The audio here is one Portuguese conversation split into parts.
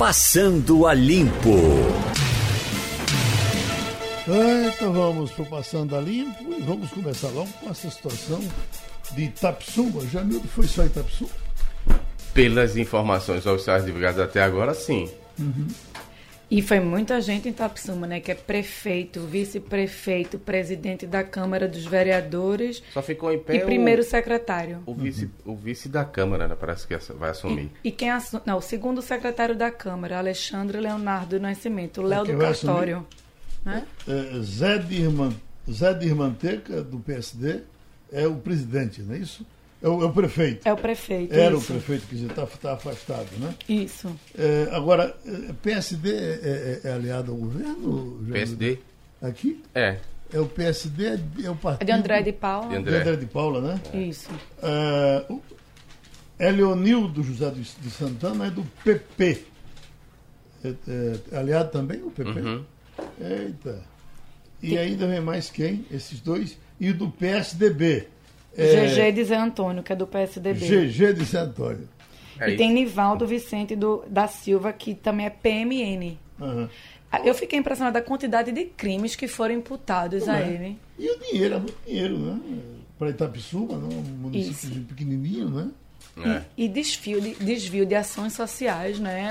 Passando a Limpo. Então vamos para o Passando a Limpo e vamos começar logo com essa situação de Itapsuma. Jamildo foi só Itapsuma? Pelas informações oficiais divulgadas até agora, sim. Uhum. E foi muita gente em Tapsuma, né? Que é prefeito, vice-prefeito, presidente da Câmara dos Vereadores. Só ficou em pé. E primeiro secretário. O vice, uhum. o vice da Câmara, né? Parece que vai assumir. E, e quem assume. Não, o segundo secretário da Câmara, Alexandre Leonardo Nascimento, o Léo do Cartório. Né? É, Zé, Dirman, Zé Dirmanteca, do PSD, é o presidente, não é isso? É o, é o, prefeito. É o prefeito. Era isso. o prefeito, quer dizer, está tá afastado, né? Isso. É, agora, é, PSD é, é, é, aliado ao governo? PSD? Aqui? É. É o PSD, é o partido. É de André de Paula. De André de, André de Paula, né? Isso. É, o Eleonildo José de Santana é do PP. É, é, aliado também o PP? Uhum. Eita. E ainda vem mais quem? Esses dois. E o do PSDB. É... GG de Zé Antônio, que é do PSDB. GG de Zé Antônio. É e tem Nivaldo Vicente do, da Silva, que também é PMN. Uhum. Eu fiquei impressionada da quantidade de crimes que foram imputados Não a é. ele. E o dinheiro, é muito dinheiro, né? Para Itapissuma, né? um município Isso. pequenininho, né? É. E, e, desvio, de, desvio de ações sociais, né?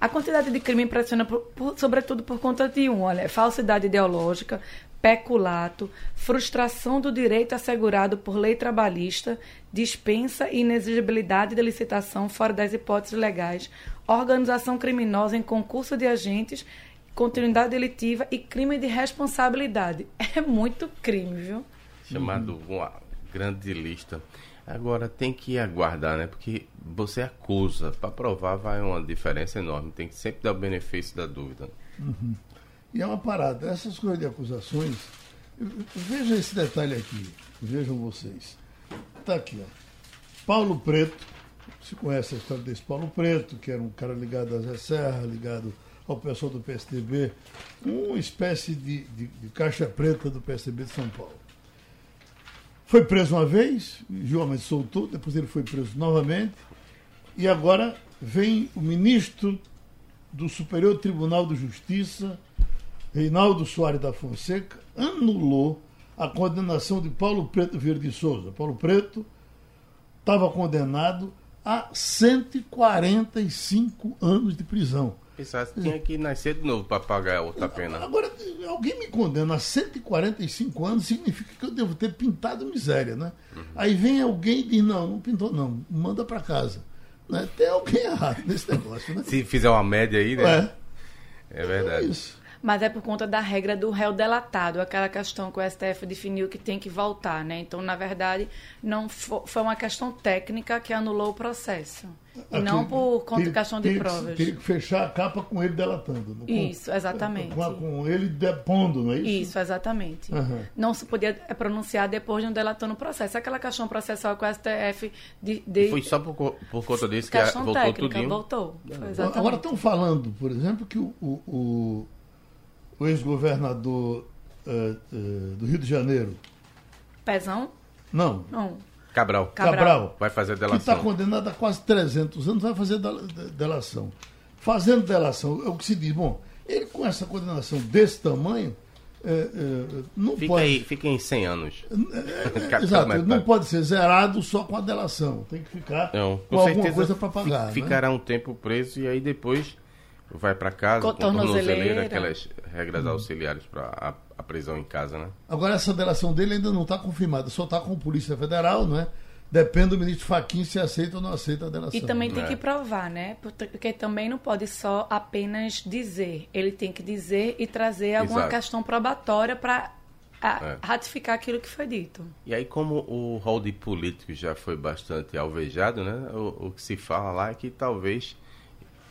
A quantidade de crime impressiona, por, por, sobretudo por conta de um, olha, falsidade ideológica, peculato, frustração do direito assegurado por lei trabalhista, dispensa e inexigibilidade da licitação fora das hipóteses legais, organização criminosa em concurso de agentes, continuidade delitiva e crime de responsabilidade. É muito crime, viu? Chamado uma grande lista. Agora tem que aguardar, né? Porque você acusa, para provar vai uma diferença enorme. Tem que sempre dar o benefício da dúvida. Uhum. E é uma parada. Essas coisas de acusações. Veja esse detalhe aqui. Vejam vocês. Está aqui, ó. Paulo Preto. Você conhece a história desse Paulo Preto, que era um cara ligado a Zé Serra, ligado ao pessoal do PSDB, uma espécie de, de, de caixa preta do PSDB de São Paulo. Foi preso uma vez, João soltou, depois ele foi preso novamente, e agora vem o ministro do Superior Tribunal de Justiça, Reinaldo Soares da Fonseca, anulou a condenação de Paulo Preto Vieira de Souza. Paulo Preto estava condenado a 145 anos de prisão. Pensasse que tinha que nascer de novo para pagar outra pena. Agora, alguém me condena a 145 anos, significa que eu devo ter pintado miséria, né? Uhum. Aí vem alguém e diz, não, não pintou não, manda para casa. Né? Tem alguém errado nesse negócio, né? Se fizer uma média aí, né? É, é verdade. É isso mas é por conta da regra do réu delatado, aquela questão que o STF definiu que tem que voltar, né? Então, na verdade, não foi uma questão técnica que anulou o processo. E não por conta de questão de provas. Teria que fechar a capa com ele delatando. Isso, exatamente. Com, com, ele depondo, não é isso? Isso, exatamente. Uhum. Não se podia pronunciar depois de um delatando o processo. Aquela questão processual com o STF de... de foi só por, por conta disso que voltou técnica, tudinho? voltou. Agora estão falando, por exemplo, que o, o o ex-governador uh, uh, do Rio de Janeiro. Pezão? Não. Não. Cabral. Cabral. Cabral vai fazer delação. Que está condenado a quase 300 anos, vai fazer delação. Fazendo delação, é o que se diz, bom, ele com essa condenação desse tamanho, é, é, não fica pode. Aí, fica em 100 anos. É, é exato, ele não pode ser zerado só com a delação. Tem que ficar não, com, com alguma coisa para pagar. Né? Ficará né? um tempo preso e aí depois vai para casa com, com tornozeleira, aquelas regras hum. auxiliares para a, a, prisão em casa, né? Agora essa delação dele ainda não está confirmada, só está com a Polícia Federal, não é? Depende do ministro Faquim se aceita ou não aceita a delação. E também tem é. que provar, né? Porque também não pode só apenas dizer. Ele tem que dizer e trazer alguma Exato. questão probatória para é. ratificar aquilo que foi dito. E aí, como o rol de políticos já foi bastante alvejado, né? O, o que se fala lá é que talvez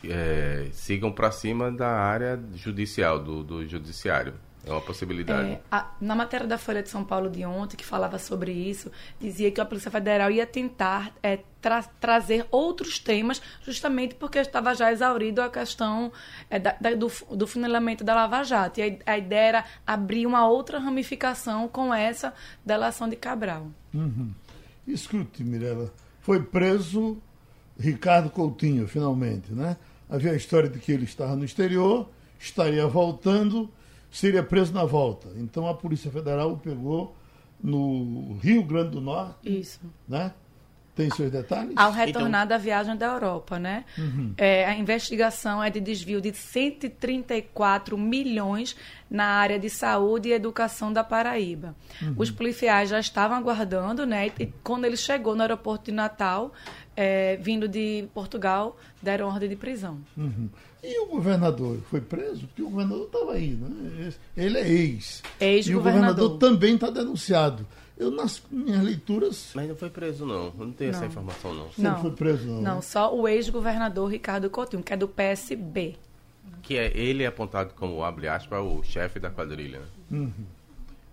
é, sigam para cima da área judicial, do, do judiciário. É uma possibilidade. É, a, na matéria da Folha de São Paulo de ontem, que falava sobre isso, dizia que a Polícia Federal ia tentar é, tra trazer outros temas, justamente porque estava já exaurido a questão é, da, da, do, do funilamento da Lava Jato. E a, a, ideia era abrir uma outra ramificação com essa delação de Cabral. Uhum. Escute, Mirella, foi preso Ricardo Coutinho, finalmente, né? Havia a história de que ele estava no exterior, estaria voltando, seria preso na volta. Então a Polícia Federal o pegou no Rio Grande do Norte. Isso. Né? Tem seus detalhes? Ao retornar então... da viagem da Europa, né? Uhum. É, a investigação é de desvio de 134 milhões na área de saúde e educação da Paraíba. Uhum. Os policiais já estavam aguardando, né? E quando ele chegou no aeroporto de Natal, é, vindo de Portugal, deram ordem de prisão. Uhum. E o governador foi preso? Porque o governador estava aí, né? Ele é ex. Ex-governador. E o governador também está denunciado. Eu, nas minhas leituras. Mas não foi preso, não. Eu não tenho não. essa informação, não. Não, foi preso, não. Não, né? só o ex-governador Ricardo Coutinho, que é do PSB. Que é ele é apontado como, abre aspas, o chefe da quadrilha. Né? Uhum.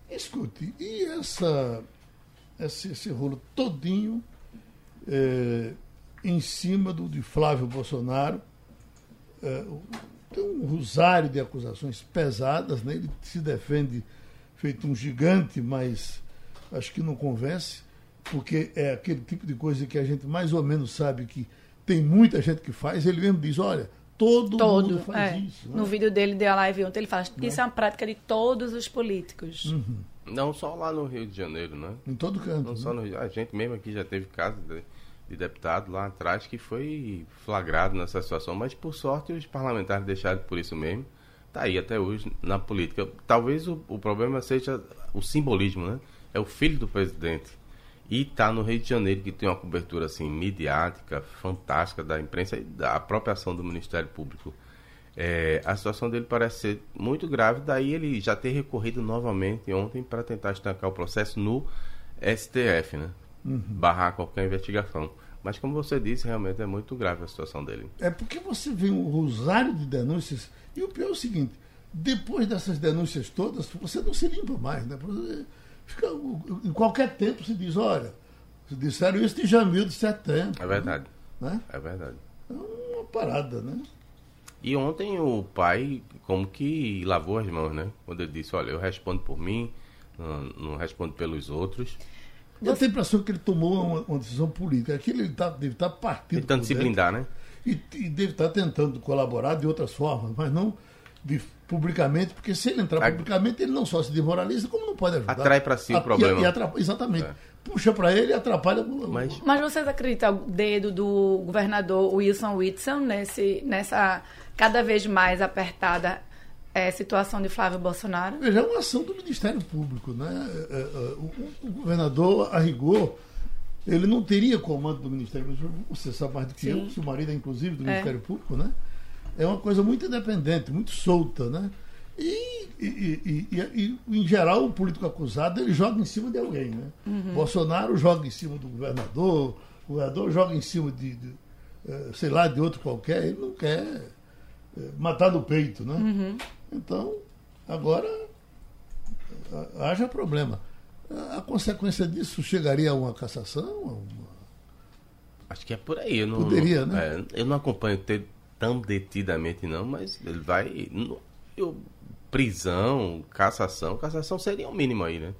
Escute, e essa, esse, esse rolo todinho é, em cima do, de Flávio Bolsonaro? É, tem um rosário de acusações pesadas, né? ele se defende feito um gigante, mas acho que não convence, porque é aquele tipo de coisa que a gente mais ou menos sabe que tem muita gente que faz, ele mesmo diz, olha, todo, todo mundo faz é. isso. Né? No vídeo dele de a live ontem, ele fala, né? isso é uma prática de todos os políticos. Uhum. Não só lá no Rio de Janeiro, né? Em todo canto. Não né? só no Rio, A gente mesmo aqui já teve casos de, de, deputado lá atrás que foi flagrado nessa situação, mas por sorte os parlamentares deixaram por isso mesmo. Está aí até hoje na política. Talvez o, o problema seja o simbolismo, né? é o filho do presidente. E está no Rio de Janeiro, que tem uma cobertura assim, midiática, fantástica da imprensa e da própria ação do Ministério Público. É, a situação dele parece ser muito grave, daí ele já ter recorrido novamente ontem para tentar estancar o processo no STF, né? Uhum. Barrar qualquer investigação. Mas como você disse, realmente é muito grave a situação dele. É porque você vê um rosário de denúncias, e o pior é o seguinte, depois dessas denúncias todas, você não se limpa mais, né? Fica, em qualquer tempo se diz, olha, se disseram isso de Jamil de setembro. É verdade. Né? É verdade. É uma parada, né? E ontem o pai como que lavou as mãos, né? Quando ele disse, olha, eu respondo por mim, não, não respondo pelos outros. Eu tenho a impressão que ele tomou uma, uma decisão política. Aquilo ele tá, deve estar tá partindo. Tentando se blindar, né? E, e, deve estar tá tentando colaborar de outras formas, mas não de, publicamente, porque se ele entrar publicamente, ele não só se demoraliza, como não pode ajudar. Atrai para si o problema. E, e exatamente. É. Puxa para ele e atrapalha. Mas... Mas vocês acreditam o dedo do governador Wilson Whitson nesse, nessa cada vez mais apertada é, situação de Flávio Bolsonaro? Veja, é uma ação do Ministério Público. Né? É, é, é o, o, governador, a rigor, ele não teria comando do Ministério Público. Você sabe mais do que Sim. eu, seu marido é inclusive do é. Ministério Público, né? é uma coisa muito independente, muito solta, né? E, e, e, e, em geral, o político acusado ele joga em cima de alguém, né? Uhum. Bolsonaro joga em cima do governador, o governador joga em cima de, de eh, sei lá, de outro qualquer, ele não quer eh, matar no peito, né? Uhum. Então, agora haja problema. A consequência disso chegaria a uma cassação? A uma... Acho que é por aí. Eu não, Poderia, não, né? É, eu não acompanho ter tão detidamente não, mas ele vai. eu, prisão, cassação, cassação seria o um mínimo aí, né?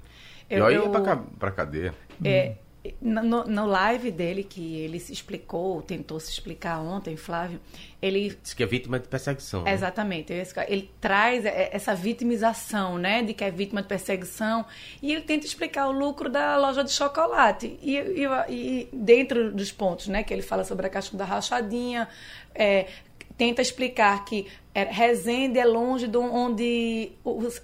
Eu, eu ia pra, pra cadeia. É, no, no live dele, que ele se explicou, tentou se explicar ontem, Flávio, ele... Diz que é vítima de perseguição. Né? Exatamente. Ele traz essa vitimização, né? De que é vítima de perseguição. E ele tenta explicar o lucro da loja de chocolate. E, e, e dentro dos pontos, né? Que ele fala sobre a questão da rachadinha, é, tenta explicar que Resende é longe de onde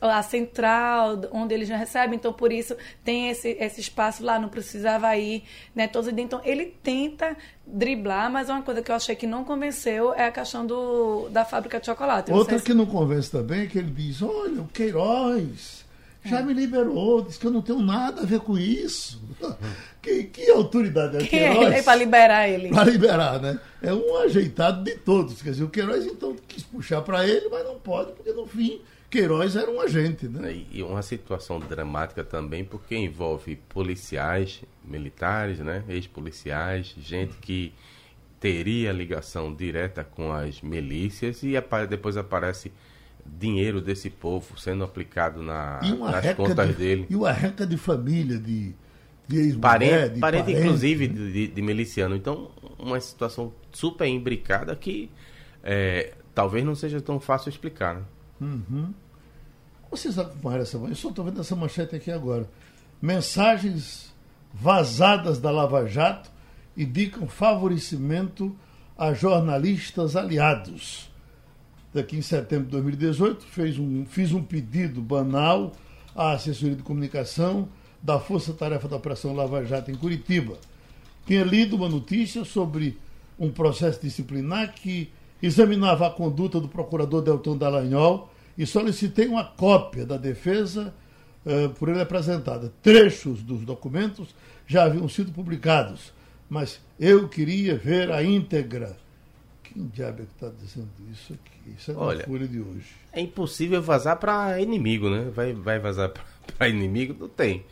a central, onde eles já recebem, então por isso tem esse, esse espaço lá, não precisava ir, né? Todos, então ele tenta driblar, mas uma coisa que eu achei que não convenceu é a questão do, da fábrica de chocolate. Outra que não convence também é que ele diz, olha, o Queiroz já é. me liberou, disse que eu não tenho nada a ver com isso. Que, que autoridade é o Queiroz? É para liberar ele. Para liberar, né? É um ajeitado de todos. Quer dizer, o Queiroz então quis puxar para ele, mas não pode, porque no fim Queiroz era um agente, né? E uma situação dramática também, porque envolve policiais, militares, né? Ex-policiais, gente que teria ligação direta com as milícias e depois aparece dinheiro desse povo sendo aplicado na, nas contas de, dele. E o arranca de família, de, de parente, parente, inclusive, de, de, miliciano. Então, uma situação super imbricada que é, talvez não seja tão fácil explicar. Né? Uhum. Vocês acompanharam essa Eu só estou vendo essa manchete aqui agora. Mensagens vazadas da Lava Jato indicam favorecimento a jornalistas aliados. Daqui em setembro de 2018, fez um, fiz um pedido banal à assessoria de comunicação da Força Tarefa da Operação Lava Jato em Curitiba. Tinha lido uma notícia sobre um processo disciplinar que examinava a conduta do procurador Delton Dallagnol e solicitei uma cópia da defesa uh, por ele apresentada. Trechos dos documentos já haviam sido publicados, mas eu queria ver a íntegra. Quem diabo é que está dizendo isso aqui? Isso é Olha, da Folha de hoje. É impossível vazar para inimigo, né? Vai, vai vazar para inimigo? Não tem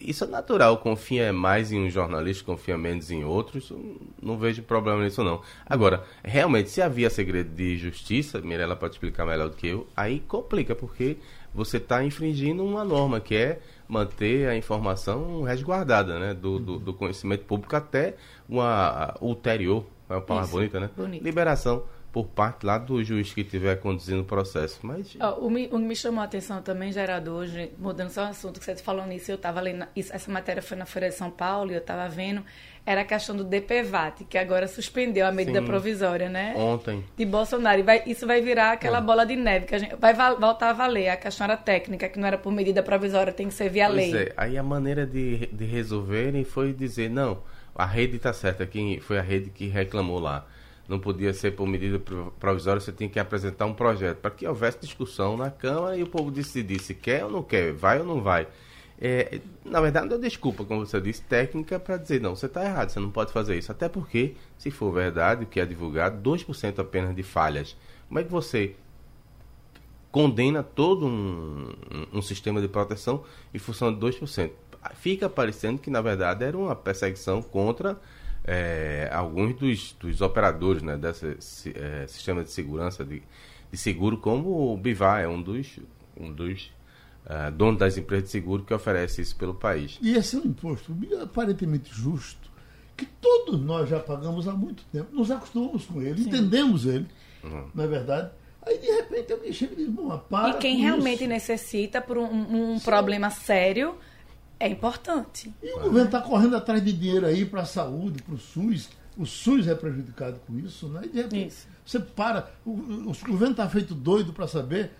isso é natural, confia mais em um jornalista, confia menos em outros, não vejo problema nisso não. Agora, realmente, se havia segredo de justiça, Mirella pode explicar melhor do que eu, aí complica, porque você está infringindo uma norma que é manter a informação resguardada, né, do, do, do conhecimento público até uma ulterior, é uma palavra Isso, bonita, né? Bonito. Liberação por parte lá do juiz que estiver conduzindo o processo. Mas... Oh, o, me, o que me chamou a atenção também, gerador, mudando só o assunto que você falou nisso, eu estava lendo, isso, essa matéria foi na Feira de São Paulo e eu estava vendo, era a questão do DPVAT, que agora suspendeu a medida Sim, provisória, né? Ontem. De Bolsonaro. E vai, isso vai virar aquela é. bola de neve, que a gente vai voltar a valer. A questão era técnica, que não era por medida provisória, tem que ser via pois lei. É. Aí a maneira de, de resolverem foi dizer, não, a rede está certa, quem foi a rede que reclamou lá não podia ser por medida provisória, você tinha que apresentar um projeto para que houvesse discussão na Câmara e o povo decidir se quer ou não quer, vai ou não vai. É, na verdade, não é desculpa, como você disse, técnica para dizer, não, você está errado, você não pode fazer isso. Até porque, se for verdade, o que é divulgado, 2% apenas de falhas. Como é que você condena todo um, um sistema de proteção em função de 2%? Fica parecendo que, na verdade, era uma perseguição contra é, alguns dos, dos, operadores né, desse é, sistema de segurança de, de, seguro, como o Bivar é um dos, um dos uh, donos das empresas de seguro que oferece isso pelo país. E esse é um imposto aparentemente justo, que todos nós já pagamos há muito tempo, nos acostumamos com ele, Sim. entendemos ele, uhum. não é verdade? Aí de repente alguém chega e diz, bom, para. E quem realmente isso. necessita por um, um problema sério é importante. E o governo está correndo atrás de dinheiro aí para a saúde, para o SUS. O SUS é prejudicado com isso, né? E de repente, isso. você para. O, o governo está feito doido para saber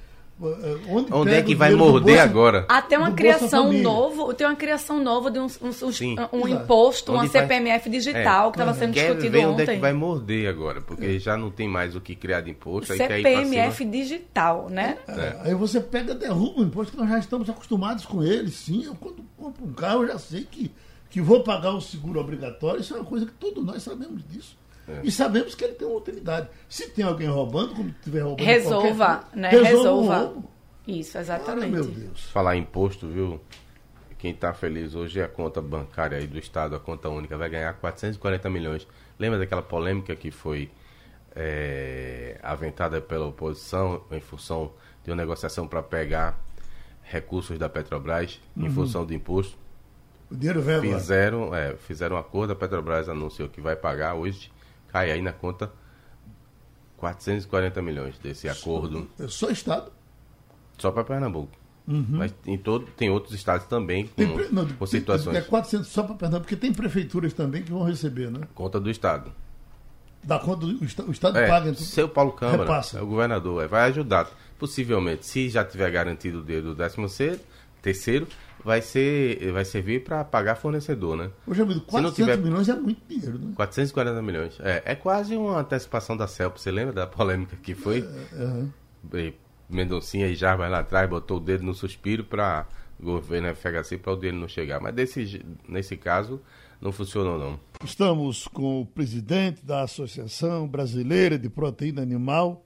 Onde, Onde é que vai morder agora? Até uma criação novo, tem uma criação nova de um, um, um, um imposto, onde uma CPMF vai... digital é, que estava sendo quer discutido ver ontem. Onde é que vai morder agora? Porque é. já não tem mais o que criar de imposto. CPMF digital, né? É, é. Aí você pega, derruba o imposto que nós já estamos acostumados com ele. Sim, eu quando compro um carro eu já sei que, que vou pagar o seguro obrigatório. Isso é uma coisa que todos nós sabemos disso. É. E sabemos que ele tem uma utilidade. Se tem alguém roubando, como tiver roubando. Resolva, né? Resolva. Isso, exatamente. meu Deus. Falar imposto, viu? Quem está feliz hoje é a conta bancária aí do Estado, a conta única, vai ganhar 440 milhões. Lembra daquela polêmica que foi é, aventada pela oposição em função de uma negociação para pegar recursos da Petrobras uhum. em função do imposto? O dinheiro vem fizeram, é, fizeram um acordo, a Petrobras anunciou que vai pagar hoje, cai aí na conta 440 milhões desse acordo. É só Estado? Só para Pernambuco. Uhum. Mas em todo, tem outros estados também com, tem, não, com situações. É 400 só para Pernambuco, porque tem prefeituras também que vão receber, né? Conta do estado. Da conta do o estado é, paga. Então, seu Paulo Câmara, repassa. é o governador, é, vai ajudar. Possivelmente, se já tiver garantido o dedo do décimo terceiro, vai ser vai servir para pagar fornecedor, né? Poxa, amigo, 400 tiver... milhões é muito dinheiro, né? 440 milhões. É, é quase uma antecipação da CELP. Você lembra da polêmica que foi? É, uhum. Mendoncinha e Jarbas lá atrás botou o dedo no suspiro para o governo FHC para o dele não chegar. Mas desse, nesse caso não funcionou não. Estamos com o presidente da Associação Brasileira de Proteína Animal,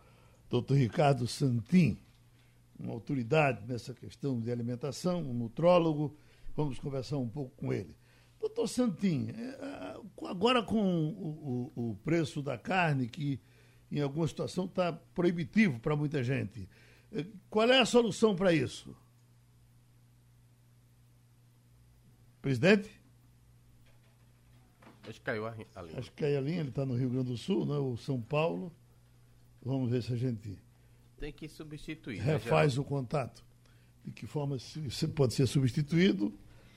Dr. Ricardo Santin, uma autoridade nessa questão de alimentação, um nutrólogo. Vamos conversar um pouco com ele. Doutor Santin, é, agora com o, o, o preço da carne, que em alguma situação está proibitivo para muita gente, qual é a solução para isso? Presidente? Acho que caiu a linha. Acho que caiu a linha, ele está no Rio Grande do Sul, né? o São Paulo. Vamos ver se a gente tem que substituir. Né, refaz né, o contato. De que forma se, se pode ser substituído?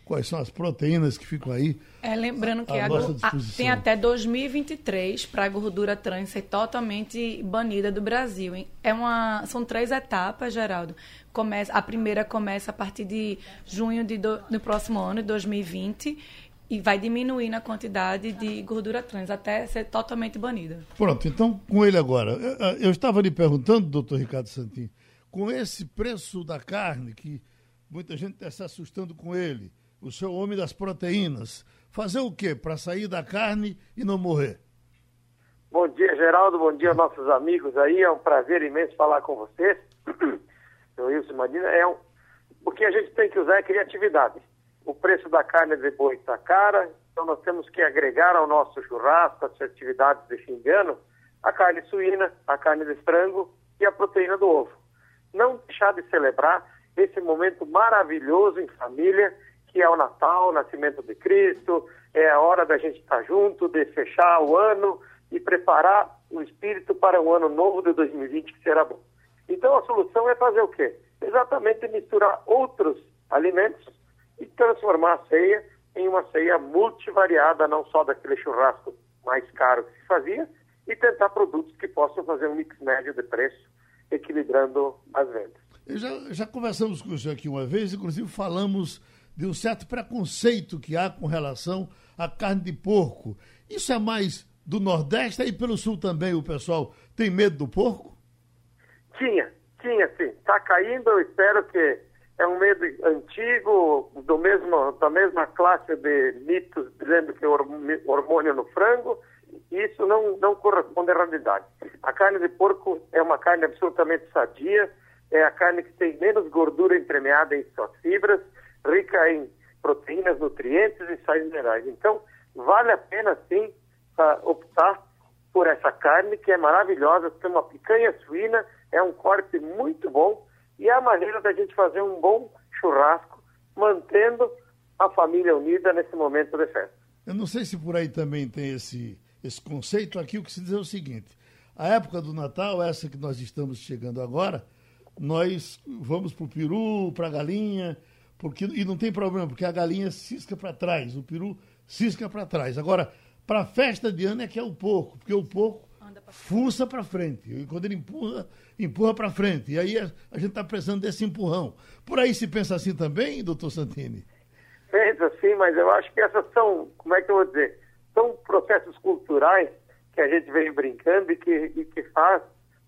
Quais são as proteínas que ficam aí? É, lembrando que a, a, tem até 2023 para a gordura trans ser totalmente banida do Brasil. Hein? É uma, são três etapas, Geraldo. Começa, a primeira começa a partir de junho de do, do próximo ano, de 2020, e vai diminuindo a quantidade de gordura trans até ser totalmente banida. Pronto, então com ele agora. Eu, estava lhe perguntando, doutor Ricardo Santin, com esse preço da carne, que muita gente está se assustando com ele, o seu homem das proteínas, fazer o quê para sair da carne e não morrer? Bom dia, Geraldo. Bom dia, nossos amigos aí. É um prazer imenso falar com vocês. Eu, Wilson Madina. É um... O que a gente tem que usar é criatividade. O preço da carne de boi está cara, então nós temos que agregar ao nosso churrasco, as atividades de fim de ano, a carne suína, a carne de frango e a proteína do ovo. Não deixar de celebrar esse momento maravilhoso em família que é o Natal, o nascimento de Cristo, é a hora da gente estar junto, de fechar o ano e preparar o espírito para o ano novo de 2020 que será bom. Então a solução é fazer o quê? Exatamente misturar outros alimentos e transformar a ceia em uma ceia multivariada, não só daquele churrasco mais caro que se fazia, e tentar produtos que possam fazer um mix médio de preço, equilibrando as vendas. Já, já conversamos com o senhor aqui uma vez, inclusive falamos de um certo preconceito que há com relação à carne de porco. Isso é mais do Nordeste e pelo Sul também o pessoal tem medo do porco? Tinha, tinha sim. Está caindo, eu espero que é um medo antigo, do mesmo, da mesma classe de mitos dizendo que é hormônio no frango. Isso não, não corresponde à realidade. A carne de porco é uma carne absolutamente sadia, é a carne que tem menos gordura entremeada em suas fibras, rica em proteínas, nutrientes e sais minerais. Então, vale a pena sim optar por essa carne que é maravilhosa, tem uma picanha suína, é um corte muito bom e é a maneira da gente fazer um bom churrasco, mantendo a família unida nesse momento de festa. Eu não sei se por aí também tem esse, esse conceito. Aqui o que se diz é o seguinte: a época do Natal, essa que nós estamos chegando agora, nós vamos para o peru, para a galinha, porque, e não tem problema, porque a galinha cisca para trás, o peru cisca para trás. Agora, para a festa de ano é que é o porco, porque o porco fuça para frente. E quando ele empurra, empurra para frente. E aí a, a gente está precisando desse empurrão. Por aí se pensa assim também, doutor Santini? Pensa sim, mas eu acho que essas são, como é que eu vou dizer, são processos culturais que a gente vem brincando e que, e que faz,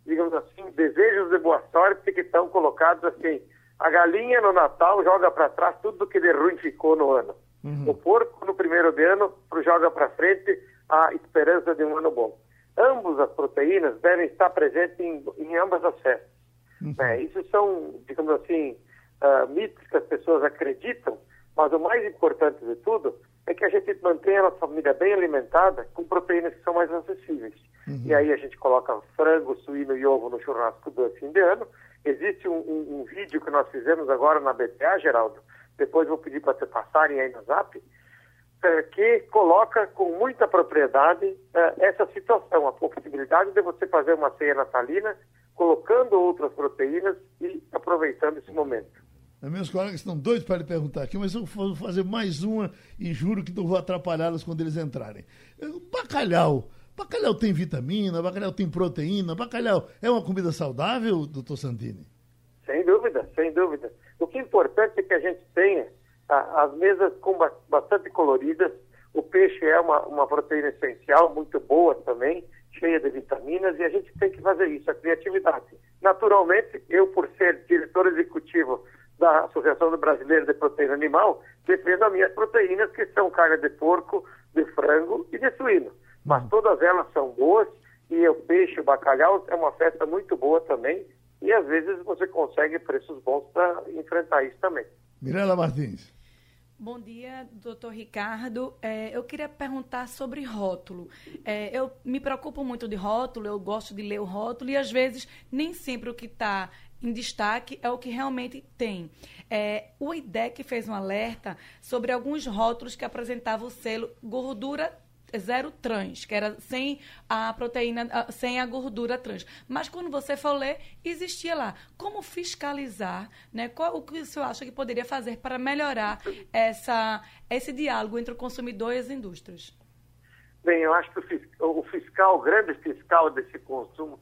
digamos assim, desejos de boa sorte que estão colocados assim a galinha no Natal joga para trás tudo que de ruim ficou no ano. Uhum. O porco no primeiro de ano joga para frente a esperança de um ano bom. Ambas as proteínas devem estar presentes em, em ambas as festas. Uhum. É, isso são, digamos assim, uh, mitos que as pessoas acreditam, mas o mais importante de tudo é que a gente mantenha a nossa família bem alimentada com proteínas que são mais acessíveis. Uhum. E aí a gente coloca frango, suíno e ovo no churrasco do fim de ano Existe um, um, um, vídeo que nós fizemos agora na BTA, Geraldo, depois vou pedir para te passarem aí no zap, é, que coloca com muita propriedade é, essa situação, a possibilidade de você fazer uma ceia natalina, colocando outras proteínas e aproveitando esse momento. Meus colegas estão doidos para lhe perguntar aqui, mas eu vou fazer mais uma e juro que não vou atrapalhá-los quando eles entrarem. Bacalhau Bacalhau tem vitamina, bacalhau tem proteína, bacalhau é uma comida saudável, doutor Santini? Sem dúvida, sem dúvida. O que é importante é que a gente tenha as mesas com bastante coloridas. O peixe é uma, uma proteína essencial, muito boa também, cheia de vitaminas, e a gente tem que fazer isso, a criatividade. Naturalmente, eu, por ser diretor executivo da Associação Brasileira de Proteína Animal, defendo as minhas proteínas, que são carne de porco, de frango e de suíno. Mas todas elas são boas e o peixe, o bacalhau é uma festa muito boa também e às vezes você consegue preços bons para enfrentar isso também. Mirela Martins. Bom dia, doutor Ricardo. É, eu queria perguntar sobre rótulo. É, eu me preocupo muito de rótulo, eu gosto de ler o rótulo e às vezes nem sempre o que está em destaque é o que realmente tem. É, o IDEC fez um alerta sobre alguns rótulos que apresentavam o selo gordura zero trans, que era sem a proteína, sem a gordura trans. Mas quando você for ler, existia lá. Como fiscalizar, né? Qual o que o senhor acha que poderia fazer para melhorar essa, esse diálogo entre o consumidor e as indústrias? Bem, eu acho que o fiscal, o grande fiscal desse consumo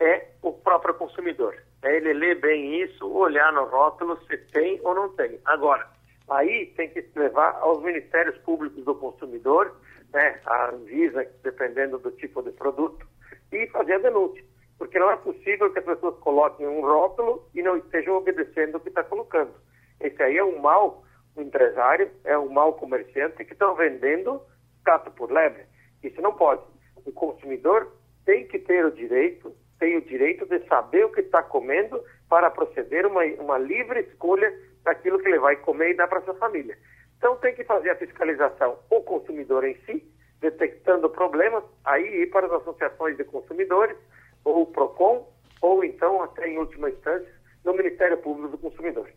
é o próprio consumidor. É ele ler bem isso, olhar no rótulo se tem ou não tem. Agora, aí tem que levar aos ministérios públicos do consumidor, né, a Anvisa, dependendo do tipo de produto, e fazer a denúncia. Porque não é possível que as pessoas coloquem um rótulo e não estejam obedecendo o que está colocando. Esse aí é um mal empresário, é um mal comerciante que estão vendendo gato por lebre. Isso não pode. O consumidor tem que ter o direito, tem o direito de saber o que está comendo para proceder uma, uma livre escolha daquilo que ele vai comer e dar para sua família. Então tem que fazer a fiscalização o consumidor em si, detectando problemas, aí ir para as associações de consumidores, ou o PROCON, ou então, até em última instância, no Ministério Público do Consumidor.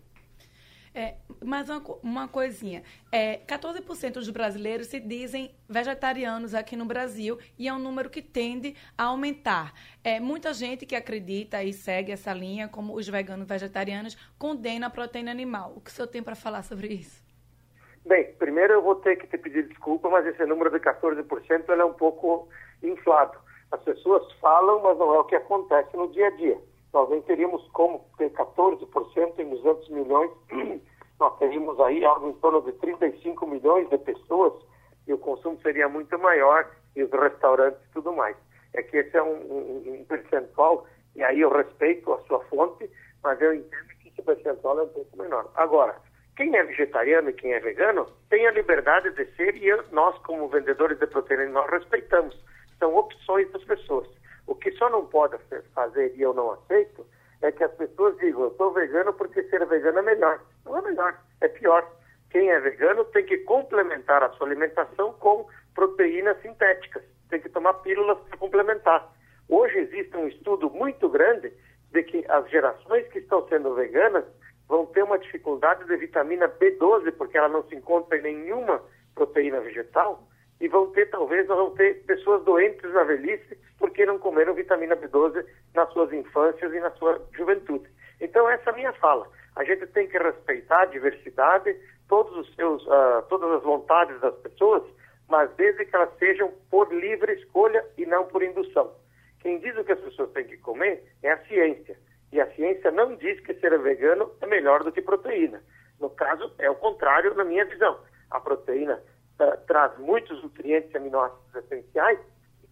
É, mas uma, uma coisinha. É, 14% dos brasileiros se dizem vegetarianos aqui no Brasil e é um número que tende a aumentar. É, muita gente que acredita e segue essa linha, como os veganos vegetarianos, condena a proteína animal. O que o senhor tem para falar sobre isso? Bem, primeiro eu vou ter que te pedir desculpa, mas esse número de 14% é um pouco inflado. As pessoas falam, mas não é o que acontece no dia a dia nós nem teríamos como ter 14% em 200 milhões, nós teríamos aí algo em torno de 35 milhões de pessoas e o consumo seria muito maior e os restaurantes e tudo mais. É que esse é um, um, um, percentual, e aí eu respeito a sua fonte, mas eu entendo que esse percentual é um pouco menor. Agora, quem é vegetariano e quem é vegano tem a liberdade de ser e nós, como vendedores de proteína, nós respeitamos. São opções das pessoas. O que só não pode fazer e eu não aceito é que as pessoas digam, eu sou vegano porque ser vegano é melhor. Não é melhor, é pior. Quem é vegano tem que complementar a sua alimentação com proteínas sintéticas. Tem que tomar pílulas para complementar. Hoje existe um estudo muito grande de que as gerações que estão sendo veganas vão ter uma dificuldade de vitamina B12, porque ela não se encontra em nenhuma proteína vegetal, e vão ter, talvez, vão ter pessoas doentes na velhice porque não comeram vitamina B12 nas suas infâncias e na sua juventude. Então, essa é a minha fala. A gente tem que respeitar a diversidade, todos os seus, uh, todas as vontades das pessoas, mas desde que elas sejam por livre escolha e não por indução. Quem diz o que as pessoas têm que comer é a ciência. E a ciência não diz que ser vegano é melhor do que proteína. No caso, é o contrário na minha visão. A proteína uh, traz muitos nutrientes e aminoácidos essenciais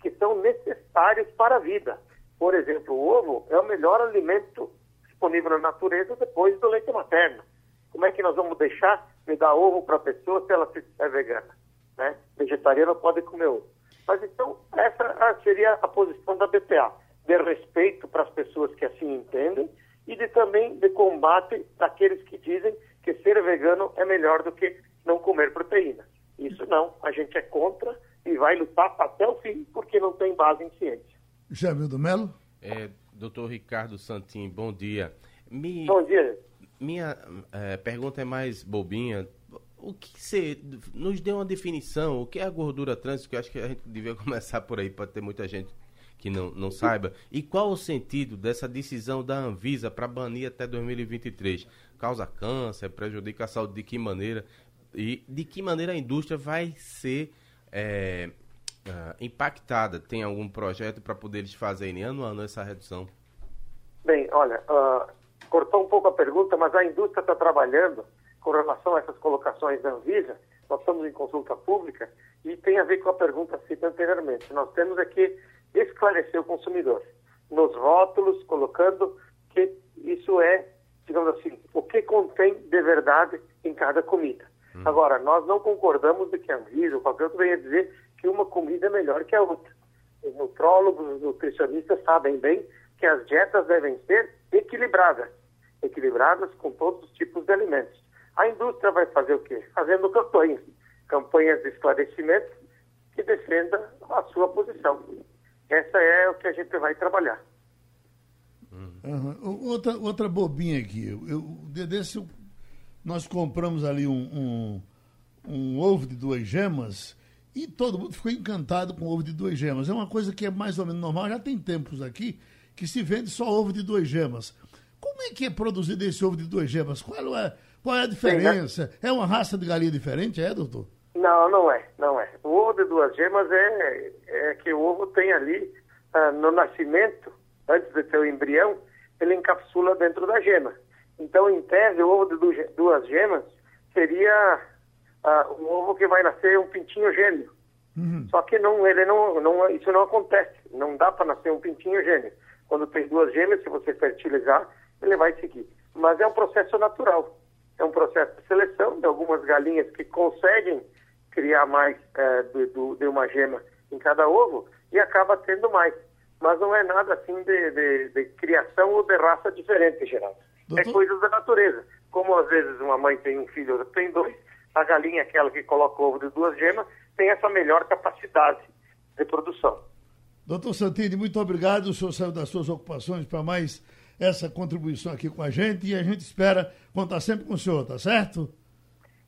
que são necessários para a vida. Por exemplo, o ovo é o melhor alimento disponível na natureza depois do leite materno. Como é que nós vamos deixar de dar ovo para a pessoa se ela é vegana? Né? Vegetariano pode comer ovo. Mas então, essa seria a posição da BPA, de respeito para as pessoas que assim entendem e de também de combate daqueles que dizem que ser vegano é melhor do que não comer proteína. Isso não, a gente é contra e vai lutar até o fim, porque não tem base em ciência. Jamil do Melo? É, doutor Ricardo Santin, bom dia. Me, bom dia. Minha é, pergunta é mais bobinha. O que você nos deu uma definição? O que é a gordura trans? Que eu acho que a gente devia começar por aí, para ter muita gente que não, não saiba. E qual o sentido dessa decisão da Anvisa para banir até 2023? Causa câncer, prejudica a saúde de que maneira? E de que maneira a indústria vai ser é, uh, impactada? Tem algum projeto para poder eles fazerem ano a ano essa redução? Bem, olha, uh, cortou um pouco a pergunta, mas a indústria está trabalhando com relação a essas colocações da Anvisa. Nós estamos em consulta pública e tem a ver com a pergunta cita anteriormente. Nós temos aqui esclarecer o consumidor nos rótulos, colocando que isso é, digamos assim, o que contém de verdade em cada comida. Hum. Agora, nós não concordamos de que a Anvisa ou qualquer outro venha dizer que uma comida é melhor que a outra. Os nutrólogos, os nutricionistas sabem bem que as dietas devem ser equilibradas, equilibradas com todos os tipos de alimentos. A indústria vai fazer o quê? Fazendo campanhas, campanhas de esclarecimento que defenda a sua posição. Essa é o que a gente vai trabalhar. Uhum. Outra, outra bobinha aqui. Eu, desse, nós compramos ali um, um, um ovo de duas gemas E todo mundo ficou encantado com ovo de duas gemas. É uma coisa que é mais ou menos normal. Já tem tempos aqui que se vende só ovo de duas gemas. Como é que é produzido esse ovo de duas gemas? Qual é, qual é a diferença? É uma raça de galinha diferente, é, doutor? Não, não é, não é. O ovo de duas gemas é, é que o ovo tem ali, ah, no nascimento, antes de ter o embrião, ele encapsula dentro da gema. Então, em tese, o ovo de duas gemas seria ah, um ovo que vai nascer um pintinho gêmeo. Uhum. Só que não, ele não, não, isso não acontece. Não dá para nascer um pintinho gêmeo. Quando tem duas gêmeas, se você fertilizar, ele vai seguir. Mas é um processo natural. É um processo de seleção de algumas galinhas que conseguem criar mais é, de, de, uma gema em cada ovo e acaba tendo mais. Mas não é nada assim de, de, de criação ou de raça diferente, Geraldo. É Doutor... É coisa da natureza. Como às vezes uma mãe tem um filho, outra tem dois, a galinha, aquela que coloca ovo de duas gemas, tem essa melhor capacidade de produção. Doutor Santini, muito obrigado. O senhor saiu das suas ocupações para mais essa contribuição aqui com a gente e a gente espera contar sempre com o senhor, tá certo?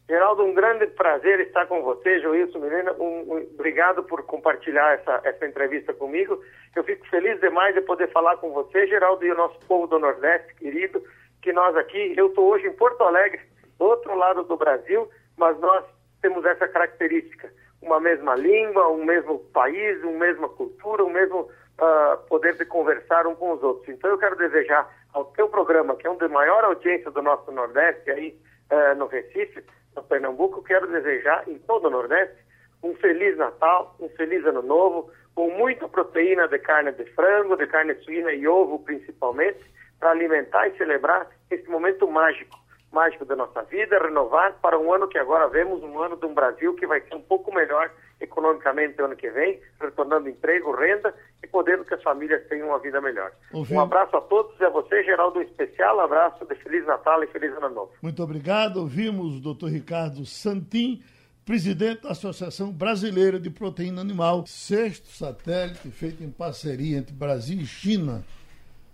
Geraldo, um grande prazer estar com você, Joilson Milena. Um, um, obrigado por compartilhar essa, essa entrevista comigo. Eu fico feliz demais de poder falar com você, Geraldo, e o nosso povo do Nordeste, querido, que nós aqui, eu estou hoje em Porto Alegre, do outro lado do Brasil, mas nós temos essa característica, uma mesma língua, um mesmo país, uma mesma cultura, um mesmo uh, poder de conversar um com os outros. Então eu quero desejar ao teu programa, que é um de maior audiência do nosso Nordeste, aí uh, no Recife, Pernambuco, quero desejar em todo o Nordeste um feliz Natal, um feliz Ano Novo, com muita proteína de carne de frango, de carne suína e ovo principalmente, para alimentar e celebrar esse momento mágico mágico da nossa vida, renovar para um ano que agora vemos, um ano de um Brasil que vai ser um pouco melhor economicamente no ano que vem, retornando emprego, renda e podendo que as famílias tenham uma vida melhor. Um abraço a todos e a você, Geraldo, um especial abraço de Feliz Natal e Feliz Ano Novo. Muito obrigado. Ouvimos o doutor Ricardo Santim, presidente da Associação Brasileira de Proteína Animal, sexto satélite feito em parceria entre Brasil e China,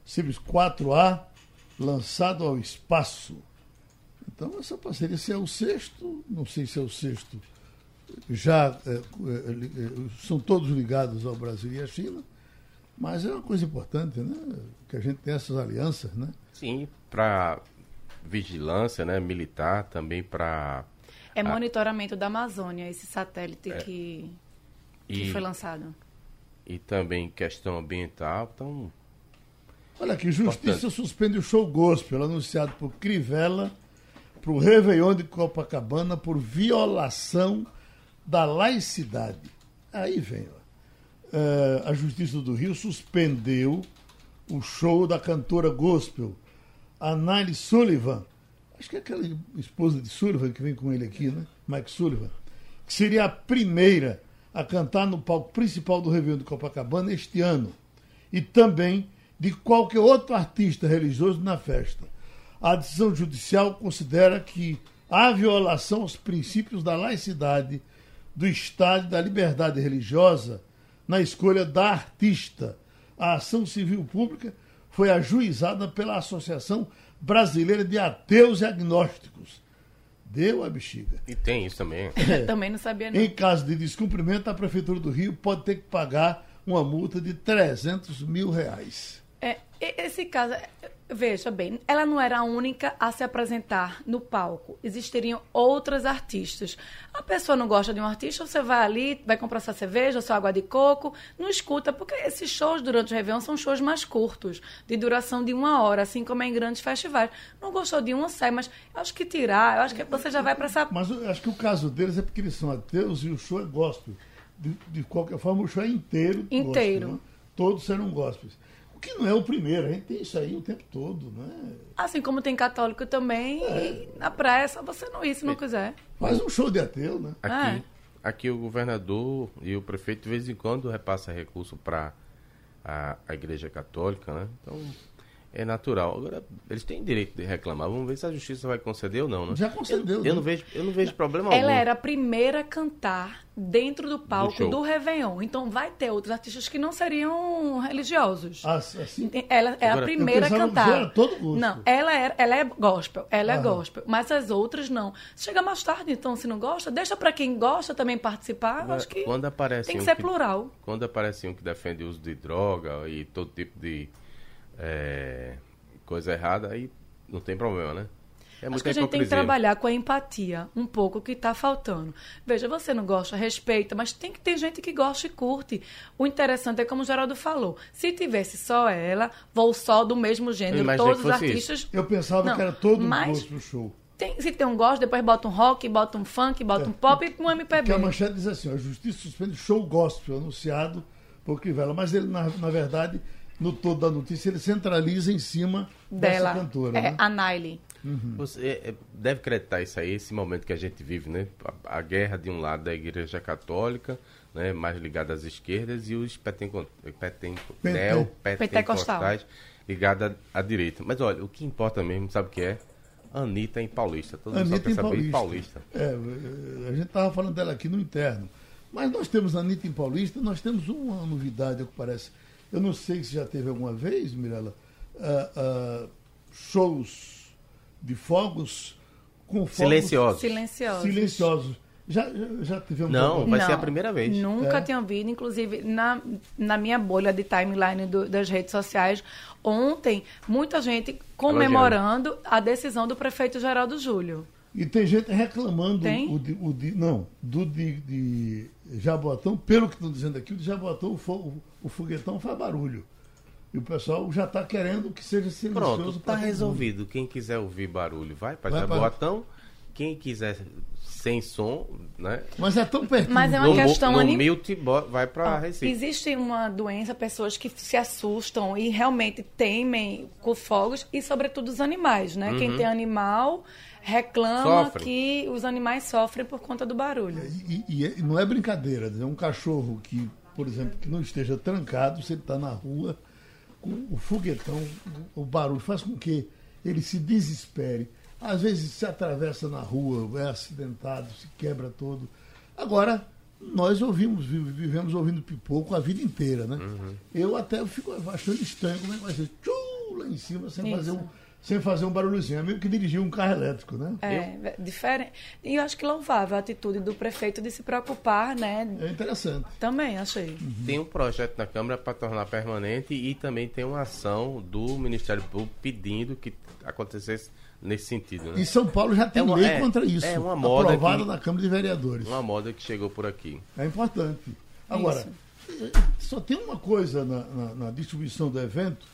Cibis 4A, lançado ao espaço. Então, essa parceria, se é o sexto, não sei se é o sexto, já é, é, é, são todos ligados ao Brasil e à China, mas é uma coisa importante, né? Que a gente tem essas alianças, né? Sim, para vigilância né, militar, também para. É monitoramento da Amazônia, esse satélite é, que, que e, foi lançado. E também questão ambiental, então. Olha aqui, Justiça importante. suspende o show gospel anunciado por Crivella para o Réveillon de Copacabana por violação da laicidade. Aí vem, ó. É, a Justiça do Rio suspendeu o show da cantora gospel, Anali Sullivan, acho que é aquela esposa de Sullivan que vem com ele aqui, né? Mike Sullivan, que seria a primeira a cantar no palco principal do Réveillon de Copacabana este ano. E também de qualquer outro artista religioso na festa a decisão judicial considera que há violação aos princípios da laicidade, do Estado da liberdade religiosa na escolha da artista. A ação civil pública foi ajuizada pela Associação Brasileira de Ateus e Agnósticos. Deu a bexiga. E tem isso também. É. também não sabia não. Em caso de descumprimento, a Prefeitura do Rio pode ter que pagar uma multa de 300 mil reais. É, esse caso, Veja bem, ela não era a única a se apresentar no palco. Existiriam outras artistas. A pessoa não gosta de um artista, você vai ali, vai comprar sua cerveja, sua água de coco, não escuta, porque esses shows durante o Réveillon são shows mais curtos, de duração de uma hora, assim como é em grandes festivais. Não gostou de uma, sai, mas acho que tirar, eu acho que você já vai para essa. Mas acho que o caso deles é porque eles são ateus e o show é gospel. De, de qualquer forma, o show é inteiro. Inteiro. Gospel, né? Todos serão gospels que não é o primeiro, a gente tem isso aí o tempo todo, né? Assim como tem católico também, é. na praia só você não ir se não é. quiser. Faz um show de ateu, né? Aqui, é. aqui o governador e o prefeito de vez em quando repassa recurso para a, a igreja católica, né? Então, é natural. Agora, eles têm direito de reclamar. Vamos ver se a justiça vai conceder ou não, né? Já concedeu. Eu, né? eu não vejo, eu não vejo problema Ela algum. era a primeira a cantar dentro do palco show. do, Réveillon. Então vai ter outros artistas que não seriam religiosos. Ah, assim, Ela é a Agora, primeira a pensava que cantar. era todo gosto. Não, ela é, ela é gospel, ela é Aham. gospel, mas as outras não. Chega mais tarde, então, se não gosta, deixa pra quem gosta também participar. Eu acho que Quando aparece tem que um ser que- plural. Quando aparece um que defende o uso de droga e todo tipo de é, coisa errada, aí não tem problema, né? É Acho que a gente tem que trabalhar com a empatia, um pouco que está faltando. Veja, você não gosta, respeita, mas tem que ter gente que gosta e curte. O interessante é como o Geraldo falou: se tivesse só ela, vou só do mesmo gênero, todos os artistas. eu pensava Não, que era todo mas- gosto do show. Tem- se tem um gosto, depois bota um rock, bota um funk, bota um pop e um MPB. Porque a manchete diz assim, ó, a justiça suspende show gospel anunciado por Crivella. Mas ele, na, na verdade, no todo da notícia, ele centraliza em cima dela. dessa cantora. é, né? a Naile. Você é, deve acreditar isso aí, esse momento que a gente vive, né? A, a guerra de um lado da Igreja Católica, né? mais ligada às esquerdas, e os petenco, peten, Pente- neopentecostais ligados à, à direita. Mas olha, o que importa mesmo, sabe o que é? Anitta em Paulista. Todo mundo só Anitta quer em saber de Paulista. Paulista. É, a gente estava falando dela aqui no interno. Mas nós temos a Anitta em Paulista, nós temos uma novidade, ao que parece. Eu não sei se já teve alguma vez, Mirella, ah, ah, shows de fogos com fogos Silenciosos. Silenciosos. silenciosos. Já, já, tivemos Não, alguma- vai ser a primeira vez. Nunca É. tinha ouvido, inclusive na, na minha bolha de timeline do- das redes sociais. Ontem, muita gente comemorando a decisão do prefeito Geraldo Júlio. E tem gente reclamando Tem? o de, o de- não, do de, de Jaboatão, pelo que estão dizendo aqui, o de Jaboatão, o, fo- o foguetão faz barulho. E o pessoal já está querendo que seja silencioso. Pronto, tá todo resolvido. Quem quiser ouvir barulho, vai para Vai pra- Jaboatão. Quem quiser sem som, né? mundo. Mas é tão pertinho. Mas é uma no, questão no anim- Mute, bo- vai para Ó, Recife. Existe uma doença, pessoas que se assustam e realmente temem com fogos e, sobretudo, os animais, né? Quem tem animal reclama Sofre. que os animais sofrem por conta do barulho. E, e- e não é brincadeira, é um cachorro que, por exemplo, que não esteja trancado, se ele está na rua, com o foguetão, o, barulho faz com que ele se desespere. Às vezes se atravessa na rua, é acidentado, se quebra todo. Agora, nós ouvimos, vi- vivemos ouvindo pipoco a vida inteira, né? Eu até fico achando estranho como é que vai ser tchu, lá em cima sem Isso. fazer, um, sem fazer um barulhozinho. É mesmo que dirigir um carro elétrico, né? É, diferente. E eu acho que louvável a atitude do prefeito de se preocupar, né? É interessante. Também achei. Tem um projeto na Câmara para tornar permanente e também tem uma ação do Ministério Público pedindo que acontecesse nesse sentido. Em Né? São Paulo já tem É uma- lei é- contra isso. é uma moda aprovada que- na Câmara de Vereadores. Uma moda que chegou por aqui. É importante. Agora, eh, só tem uma coisa na, na- na distribuição do evento,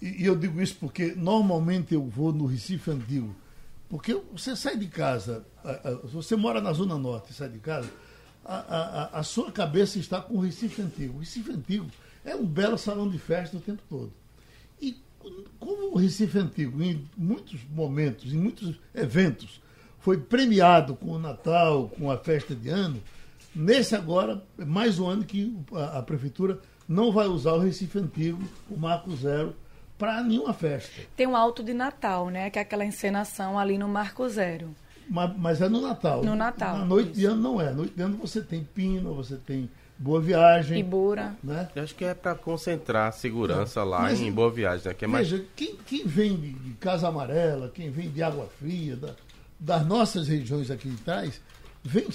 e, eu digo isso porque normalmente eu vou no Recife Antigo. Porque você sai de casa, você mora na Zona Norte e sai de casa, a, a- a- a sua cabeça está com o Recife Antigo. O Recife Antigo é um belo salão de festa o tempo todo. E como o Recife Antigo, em muitos momentos, em muitos eventos, foi premiado com o Natal, com a festa de ano, nesse agora, é mais um ano que a, a Prefeitura não vai usar o Recife Antigo, o Marco Zero, para nenhuma festa. Tem um alto de Natal, né? Que é aquela encenação ali no Marco Zero. Mas, mas é no Natal. No Natal, Na noite de isso. ano não é. Na noite de ano você tem Pina, você tem Boa Viagem. Ibura. Né? Eu acho que é para concentrar a segurança lá Mas- em Boa Viagem, né? Que é mais Veja, quem, quem vem de, de Casa Amarela, quem vem de Água Fria, da- das nossas regiões aqui de trás, vem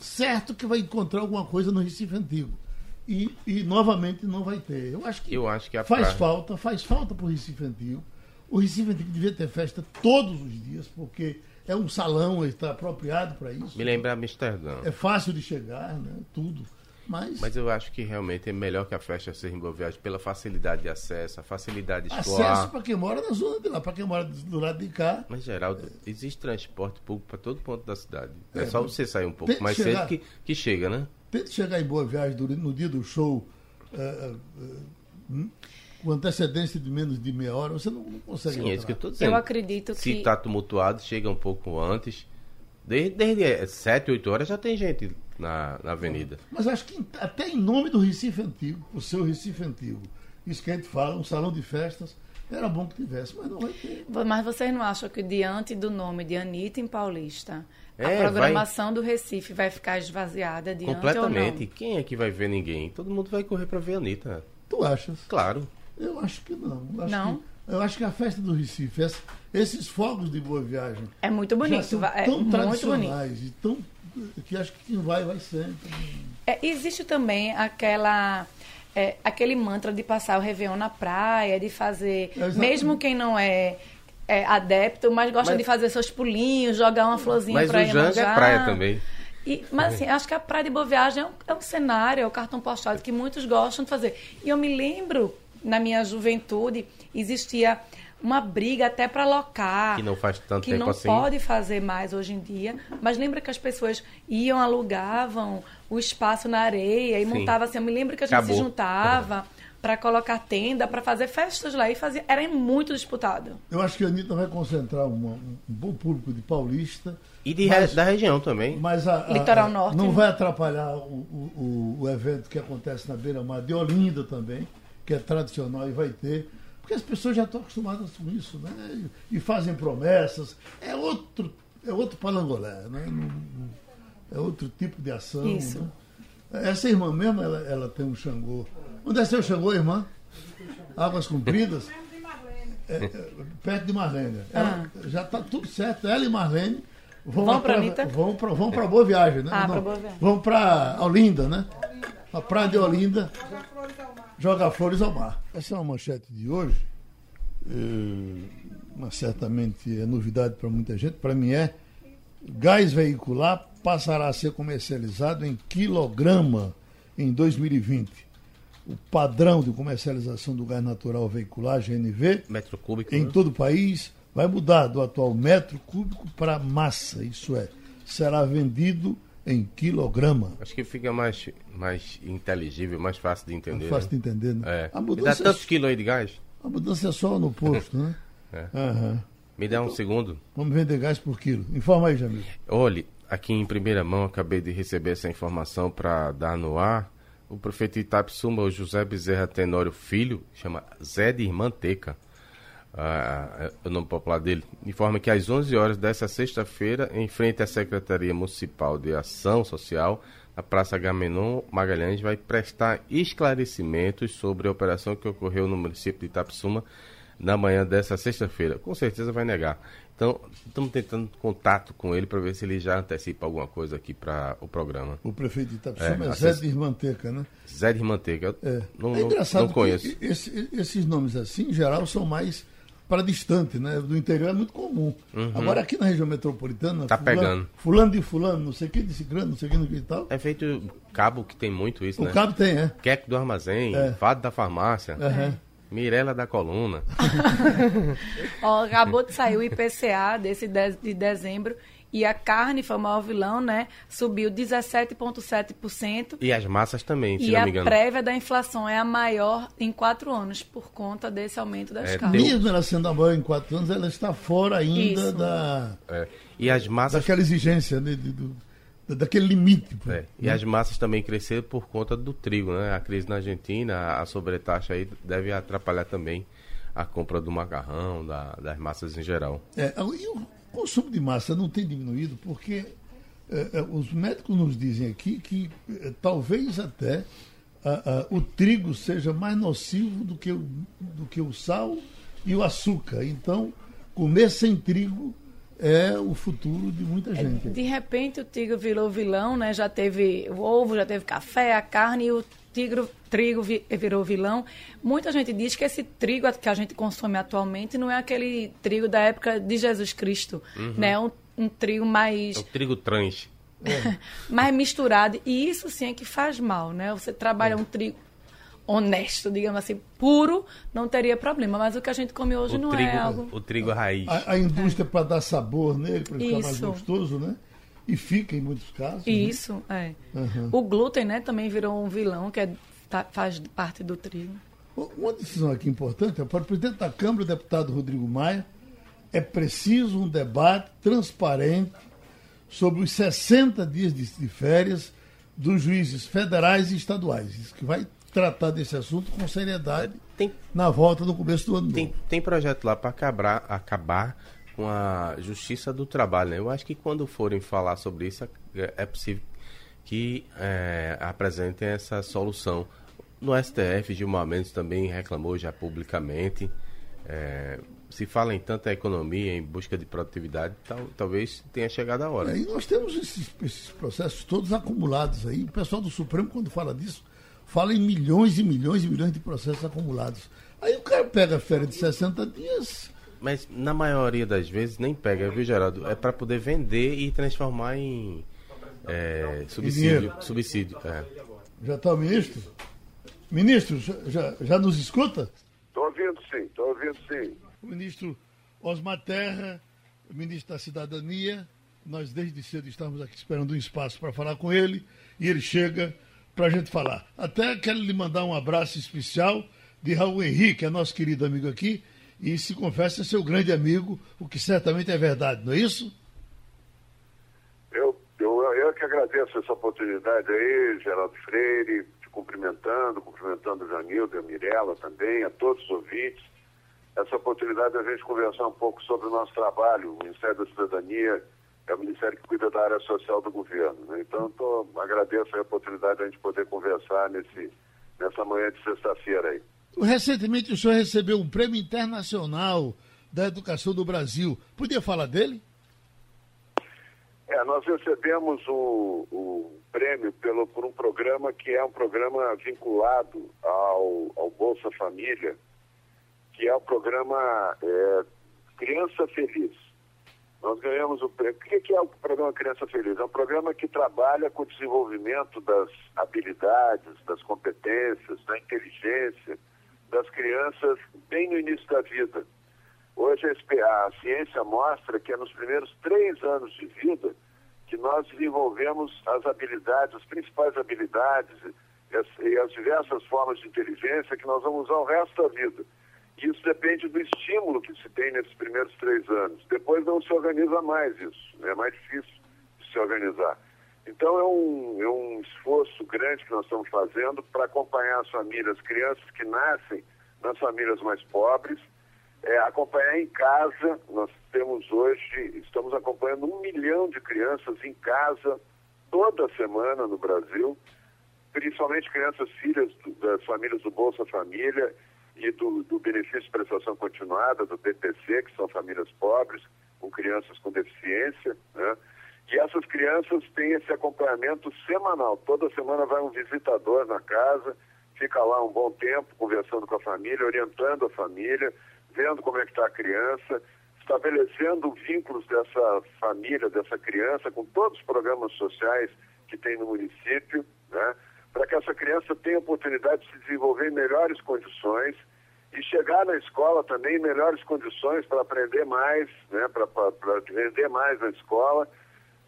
certo que vai encontrar alguma coisa no Recife Antigo. E, e novamente não vai ter. Eu acho que, Eu acho que faz praia- falta, faz falta para o Recife Antigo. O Recife Antigo devia ter festa todos os dias, porque é um salão, está apropriado para isso. me lembra Amsterdã. É fácil de chegar, né? Tudo. Mas, Mas eu acho que realmente é melhor que a festa seja em Boa Viagem pela facilidade de acesso, a facilidade acesso escolar. para quem mora na zona de lá, para quem mora do lado de cá. Mas, Geraldo, existe transporte público para todo ponto da cidade. É, É, só você sair um pouco mais chegar- cedo que, que chega, né? Tente chegar em Boa Viagem no dia do show eh, eh, hum, com antecedência de menos de meia hora, você não, não consegue. Sim, é isso que eu estou dizendo. Eu acredito Se que. está tumultuado, chega um pouco antes. Desde, desde 7, 8 horas já tem gente na, na avenida. Mas acho que até em nome do Recife Antigo, o seu Recife Antigo, Isso que a gente fala, um salão de festas, era bom que tivesse, mas não vai ter. Mas vocês não acham que diante do nome de Anitta em Paulista, É, a programação do Recife vai ficar esvaziada diante Completamente. ou não? Quem é que vai ver ninguém? Todo mundo vai correr pra ver a Anitta. Tu achas? Claro. Eu acho que não. Eu acho Não? que- eu acho que a festa do Recife, essa- esses fogos de boa viagem, É muito já bonito, é tão bonito. tradicionais e tão que acho que quem vai vai sempre. É, existe também aquela é, aquele mantra de passar o Réveillon na praia, de fazer, Exatamente. mesmo quem não é, é adepto, mas gosta Mas- de fazer seus pulinhos, jogar uma florzinha Mas pra o Janga é Iemanjá. praia também. E, mas assim, acho que a Praia de Boa Viagem é um, é um cenário, é o cartão postal que muitos gostam de fazer. E eu me lembro, na minha juventude, existia uma briga até para locar. Que não faz tanto que tempo não assim. pode fazer mais hoje em dia. Mas lembra que as pessoas iam, alugavam o espaço na areia e Sim. montavam assim. Eu me lembro que a gente Acabou. se juntava para colocar tenda, para fazer festas lá e fazia. Era muito disputado. Eu acho que a Anitta vai concentrar uma- um bom público de paulista. E de mas- re- da região também. Mas a, a- Litoral Norte, não né? vai atrapalhar o, o, o- evento que acontece na beira-mar de Olinda também, que é tradicional e vai ter. Porque as pessoas já estão acostumadas com isso, né? E, e fazem promessas. É outro, é outro palangolé, né? É outro tipo de ação. Isso. né? Essa irmã mesmo, ela, ela tem um Xangô. Onde é seu Xangô, irmã? Águas Compridas? É, é, perto de Marlene. Ela- Já está tudo certo. Ela e Marlene vão, Vão pra atra- Anitta? vão para vão pra Boa Viagem, né? Ah, Não, pra Boa Viagem. Vão para Olinda, né? A praia de Olinda. Jogar flores ao mar. Essa é uma manchete de hoje. mas certamente é novidade para muita gente. Para mim é. Gás veicular passará a ser comercializado em quilograma em 2020. O padrão de comercialização do gás natural veicular, GNV, Metro cúbico. em né? todo o país vai mudar do atual metro cúbico para massa, isso é, será vendido em quilograma. Acho que fica mais, mais inteligível, mais fácil de É entender. fácil de né? entender, né? É. A, Me dá mudança, tantos quilos aí de gás? a mudança é só no posto, né? É. Aham. Me dá um segundo. Vamos vender gás por quilo. Informa aí, Jamil. Olhe, aqui em primeira mão, acabei de receber essa informação para dar no ar. O prefeito de Itapsuma, o José Bezerra Tenório Filho, chama Zé de Irmanteca, ah, é o nome popular dele, informa que às 11 horas dessa sexta-feira, em frente à Secretaria Municipal de Ação Social, na Praça Gamenon Magalhães, vai prestar esclarecimentos sobre a operação que ocorreu no município de Itapsuma na manhã dessa sexta-feira. Com certeza vai negar. Então, estamos tentando contato com ele para ver se ele já antecipa alguma coisa aqui para o programa. O prefeito de Itapsuma é, É, Zé de Irmanteca, né? Zé de Manteiga, eu É, não, é não- engraçado não conheço. que esse- esses nomes assim, em geral, são mais para distante, né? Do interior é muito comum. Agora aqui na região metropolitana, Uhum. Tá pegando. fulano de fulano, não sei o que, de ciclano, não sei o que, não sei o que e tal. É feito cabo que tem muito isso, o né? cabo tem, é. Queco do armazém, É. Fado da farmácia, Aham. Mirela da coluna. Ó, acabou de sair o IPCA desse de, de dezembro e a carne foi o maior vilão, né? Subiu 17,7%. E as massas também, se E não a me engano. prévia da inflação é a maior em quatro anos, por conta desse aumento das É, carnes. Mesmo ela sendo a maior em quatro anos, ela está fora ainda Isso. da, É. E as massas. daquela exigência, né, de- do- da- daquele limite. é. E as massas também cresceram por conta do trigo, né? A crise na Argentina, a- a sobretaxa aí deve atrapalhar também a compra do macarrão, da- das massas em geral. É, e o consumo de massa não tem diminuído porque é, é, os médicos nos dizem aqui que é, talvez até a- a- o trigo seja mais nocivo do que, o, do que o sal e o açúcar. Então, comer sem trigo é o futuro de muita gente. De repente o tigre virou vilão, né? Já teve o ovo, já teve café, a carne e o tigre, trigo vi- virou vilão. Muita gente diz que esse trigo que a gente consome atualmente não é aquele trigo da época de Jesus Cristo, né? Um, um trigo mais É o trigo trans. mais misturado. E isso sim é que faz mal, né? Você trabalha um trigo honesto, digamos assim, puro, não teria problema. Mas o que a gente come hoje O não trigo, é algo. o trigo raiz. A, a indústria para dar sabor nele, para ficar mais gostoso, né? E fica em muitos casos. né? Isso, é. Uhum. O glúten, né, também virou um vilão que é- tá- faz parte do trigo. Uma decisão aqui importante é para o presidente da Câmara, o deputado Rodrigo Maia, é preciso um debate transparente sobre os 60 dias de, de férias dos juízes federais e estaduais. Isso que vai tratar desse assunto com seriedade tem, na volta no começo do ano. Tem, tem projeto lá para acabar, acabar com a justiça do trabalho. Né? Eu acho que quando forem falar sobre isso, é, é possível que é, apresentem essa solução. No STF, Gilmar Mendes também reclamou já publicamente. É, se fala em tanta economia, em busca de produtividade, tal, talvez tenha chegado a hora. É, e nós temos esses, esses, processos todos acumulados aí. O pessoal do Supremo, quando fala disso, fala em milhões e milhões e milhões de processos acumulados. Aí o cara pega a férias de 60 dias. Mas na maioria das vezes nem pega, viu, Geraldo? É para poder vender e transformar em é, subsídio. subsídio é. Já está o ministro? Ministro, já, já nos escuta? Estou ouvindo sim, estou ouvindo sim. O ministro Osmar Terra, ministro da Cidadania, nós desde cedo estamos aqui esperando um espaço para falar com ele e ele chega para a gente falar. Até quero lhe mandar um abraço especial de Raul Henrique, é nosso querido amigo aqui, e se confessa seu grande amigo, o que certamente é verdade, não é isso? Eu, eu, eu que agradeço essa oportunidade aí, Geraldo Freire, cumprimentando, cumprimentando o Janildo a Mirella também, a todos os ouvintes. Essa oportunidade da gente conversar um pouco sobre o nosso trabalho. O Ministério da Cidadania é o Ministério que cuida da área social do governo. Né? Então, tô, agradeço a oportunidade de a gente poder conversar nesse, nessa manhã de sexta-feira aí. Recentemente o senhor recebeu um prêmio internacional da educação do Brasil. Podia falar dele? É, nós recebemos o, o prêmio pelo, por um programa que é um programa vinculado ao, ao Bolsa Família, que é o programa é, Criança Feliz. Nós ganhamos o prêmio. O que é o programa Criança Feliz? É um programa que trabalha com o desenvolvimento das habilidades, das competências, da inteligência das crianças bem no início da vida. Hoje a, ciência mostra que é nos primeiros três anos de vida que nós desenvolvemos as habilidades, as principais habilidades e as, e as diversas formas de inteligência que nós vamos usar o resto da vida. Isso depende do estímulo que se tem nesses primeiros três anos. Depois não se organiza mais isso, é mais difícil de se organizar. Então é um, é um esforço grande que nós estamos fazendo para acompanhar as famílias, crianças que nascem nas famílias mais pobres, é, acompanhar em casa. Nós temos hoje, estamos acompanhando um milhão de crianças em casa toda semana no Brasil, principalmente crianças filhas do, das famílias do Bolsa Família e do, do benefício de prestação continuada, do BPC, que são famílias pobres, com crianças com deficiência, né? E essas crianças têm esse acompanhamento semanal. Toda semana vai um visitador na casa, fica lá um bom tempo conversando com a família, orientando a família, vendo como é que está a criança, estabelecendo vínculos dessa família, dessa criança, com todos os programas sociais que tem no município, né? Para que essa criança tenha oportunidade de se desenvolver em melhores condições e chegar na escola também em melhores condições para aprender mais, né? para render mais na escola,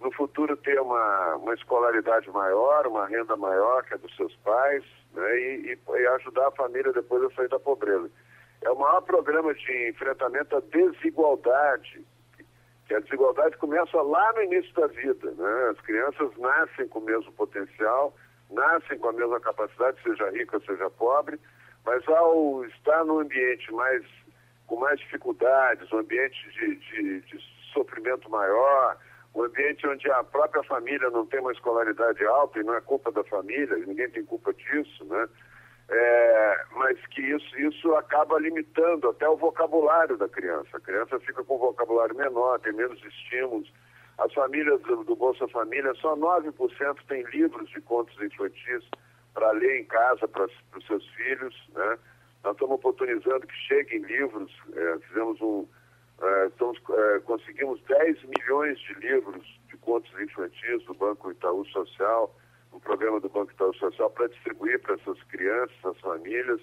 no futuro ter uma, uma escolaridade maior, uma renda maior que a dos seus pais, né? e, e, e ajudar a família depois a sair da pobreza é o maior programa de enfrentamento à desigualdade, que a desigualdade começa lá no início da vida. Né? As crianças nascem com o mesmo potencial, nascem com a mesma capacidade, seja rica, seja pobre, mas ao estar num ambiente mais com mais dificuldades, um ambiente de, de, de sofrimento maior, um ambiente onde a própria família não tem uma escolaridade alta e não é culpa da família, ninguém tem culpa disso, né? É, mas que isso, isso acaba limitando até o vocabulário da criança. A criança fica com um vocabulário menor, tem menos estímulos. As famílias do, do Bolsa Família, só 9% têm livros de contos infantis para ler em casa para os seus filhos. Né? Nós estamos oportunizando que cheguem livros, é, fizemos um. É, estamos, é, conseguimos 10 milhões de livros de contos infantis do Banco Itaú Social um programa do Banco Itaú Social para distribuir para essas crianças, essas famílias.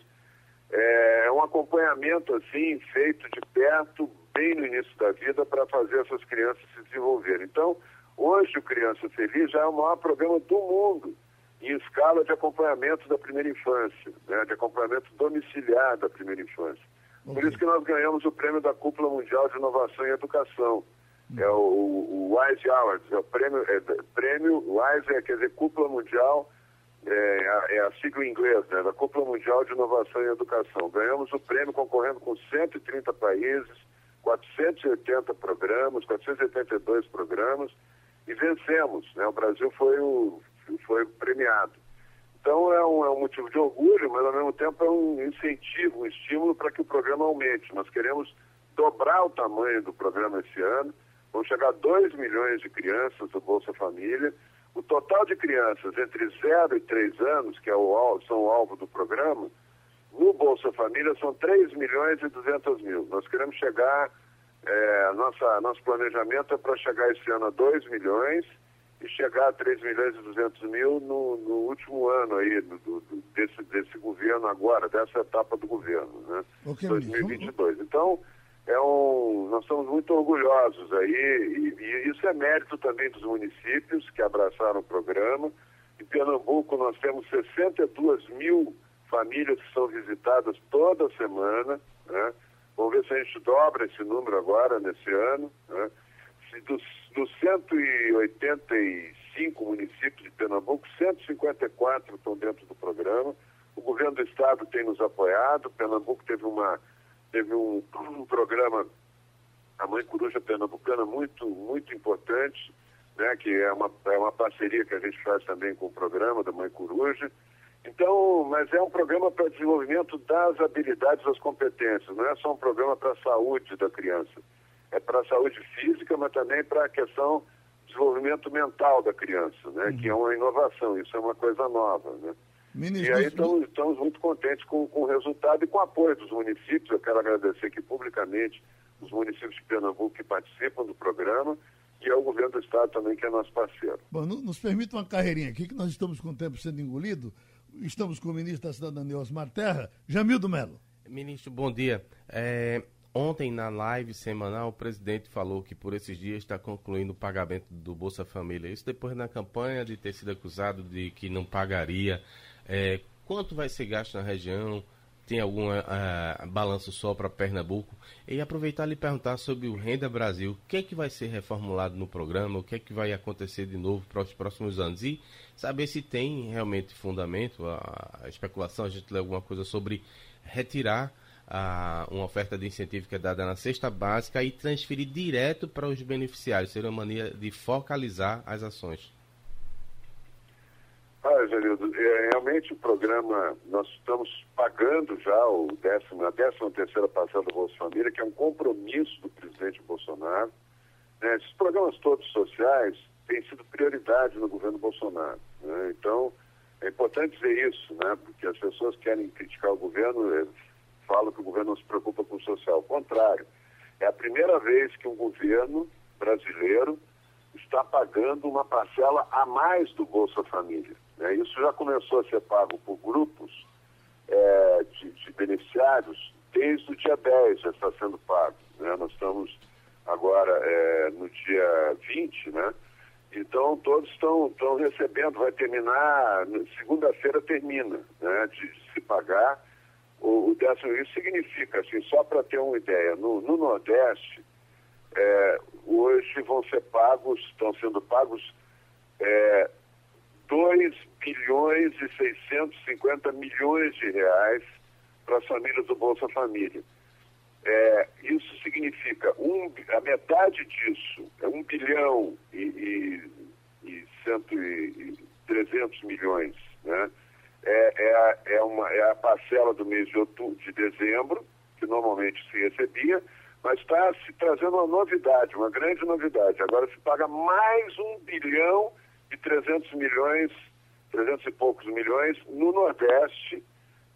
É um acompanhamento assim feito de perto, bem no início da vida, para fazer essas crianças se desenvolverem. Então, hoje o Criança Feliz já é o maior programa do mundo em escala de acompanhamento da primeira infância, né, de acompanhamento domiciliar da primeira infância. Por isso que nós ganhamos o prêmio da Cúpula Mundial de Inovação em Educação é o, o Wise Awards, é o prêmio, é, prêmio Wise, é, quer dizer, cúpula mundial é, a, é a sigla inglesa, né, da Cúpula Mundial de Inovação e Educação. Ganhamos o prêmio concorrendo com 130 países, 480 programas, 482 programas, e vencemos. Né? O Brasil foi, o, foi premiado. Então é um, é um motivo de orgulho, mas ao mesmo tempo é um incentivo, um estímulo para que o programa aumente. Nós queremos dobrar o tamanho do programa esse ano, vão chegar a 2 milhões de crianças do Bolsa Família. O total de crianças entre 0 e 3 anos, que é o, são o alvo do programa, no Bolsa Família são 3 milhões e 200 mil. Nós queremos chegar, é, nossa, nosso planejamento é para chegar esse ano a 2 milhões e chegar a 3 milhões e 200 mil no, no último ano aí do, do, desse, desse governo agora, dessa etapa do governo, né? Okay, 2022. Então, é um, nós estamos muito orgulhosos aí, e, e, isso é mérito também dos municípios que abraçaram o programa. Em Pernambuco nós temos 62 mil famílias que são visitadas toda semana, né? Vamos ver se a gente dobra esse número agora, nesse ano. Né? Dos, dos 185 municípios de Pernambuco, 154 estão dentro do programa. O governo do estado tem nos apoiado. Pernambuco teve uma teve um, um programa, a Mãe Coruja Pernambucana, muito, muito importante, né, que é uma, é uma parceria que a gente faz também com o programa da Mãe Coruja. Então, mas é um programa para desenvolvimento das habilidades, das competências, não é só um programa para a saúde da criança. É para a saúde física, mas também para a questão desenvolvimento mental da criança, né? Uhum. Que é uma inovação, isso é uma coisa nova, né? Ministro, e aí estamos, estamos muito contentes com, com o resultado e com o apoio dos municípios. Eu quero agradecer aqui publicamente os municípios de Pernambuco que participam do programa e ao governo do estado também, que é nosso parceiro. Bom, nos permita uma carreirinha aqui, que nós estamos com o tempo sendo engolido. Estamos com o ministro da Cidadania, Osmar Terra. Jamildo Melo. Ministro, bom dia. É, ontem, na live semanal, o presidente falou que por esses dias está concluindo o pagamento do Bolsa Família. Isso depois na campanha de ter sido acusado de que não pagaria é, quanto vai ser gasto na região? Tem algum uh, balanço só para Pernambuco? E aproveitar e perguntar sobre o Renda Brasil. O que é que vai ser reformulado no programa? O que é que vai acontecer de novo para os próximos anos? E saber se tem realmente fundamento a, especulação. A gente lê alguma coisa sobre retirar a, uma oferta de incentivo que é dada na cesta básica e transferir direto para os beneficiários. Seria uma maneira de focalizar as ações. Ah, Genildo, é, realmente o programa, nós estamos pagando já o décimo, a décima terceira parcela do Bolsa Família, que é um compromisso do presidente Bolsonaro. Né? Esses programas todos sociais têm sido prioridade no governo Bolsonaro. Né? Então, é importante dizer isso, né? porque as pessoas querem criticar o governo, é, falam que o governo não se preocupa com o social. Ao contrário, é a primeira vez que um governo brasileiro está pagando uma parcela a mais do Bolsa Família. Né? Isso já começou a ser pago por grupos é, de, de, beneficiários desde o dia 10 já está sendo pago. Né? Nós estamos agora é, no dia 20, né? Então todos estão, recebendo, vai terminar, segunda-feira termina né, de, de, se pagar. O, o décimo isso significa, assim, só para ter uma ideia, no, no Nordeste, é, hoje vão ser pagos, estão sendo pagos é, 2 bilhões e 650 milhões de reais para as famílias do Bolsa Família. É, isso significa um, a metade disso é 1 bilhão e, e, e, cento e, e 300 milhões. Né? É, é, a, é, uma, é a parcela do mês de, outubro, de dezembro, que normalmente se recebia, mas está se trazendo uma novidade, uma grande novidade. Agora se paga mais um bilhão e 300 milhões, 300 e poucos milhões no Nordeste,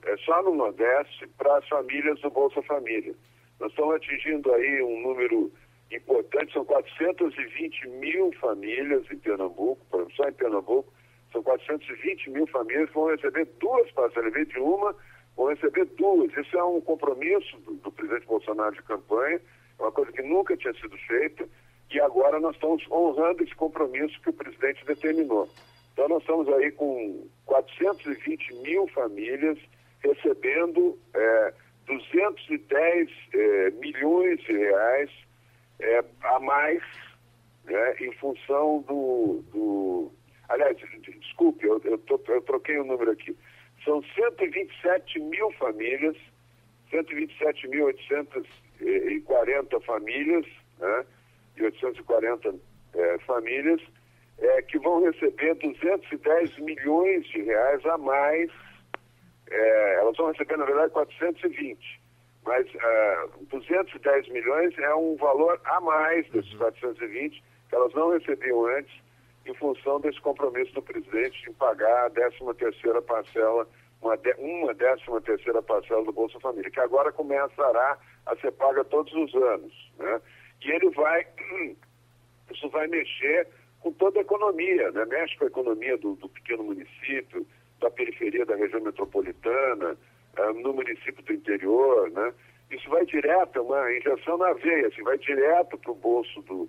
é, só no Nordeste, para as famílias do Bolsa Família. Nós estamos atingindo aí um número importante, são 420 mil famílias em Pernambuco, só em Pernambuco, são 420 mil famílias que vão receber duas parcelas, em vez de uma, vão receber duas. Isso é um compromisso do, do presidente Bolsonaro de campanha, é uma coisa que nunca tinha sido feita, e agora nós estamos honrando esse compromisso que o presidente determinou. Então nós estamos aí com 420 mil famílias recebendo é, 210 é, milhões de reais é, a mais né, em função do, do, aliás, desculpe, eu, eu, tô, eu troquei o um número aqui. São 127 mil famílias, 127.840 famílias, né? E 840 é, famílias é, que vão receber 210 milhões de reais a mais. É, elas vão receber, na verdade, 420. Mas uh, é, 210 milhões é um valor a mais desses 420 que elas não recebiam antes em função desse compromisso do presidente em pagar a 13 terceira parcela, uma, de, uma 13 terceira parcela do Bolsa Família, que agora começará a ser paga todos os anos. Né? E ele vai, isso vai mexer com toda a economia, né? mexe com a economia do, do pequeno município, da periferia da região metropolitana, uh, no município do interior, né? Isso vai direto, é uma injeção na veia, assim, vai direto para o bolso do,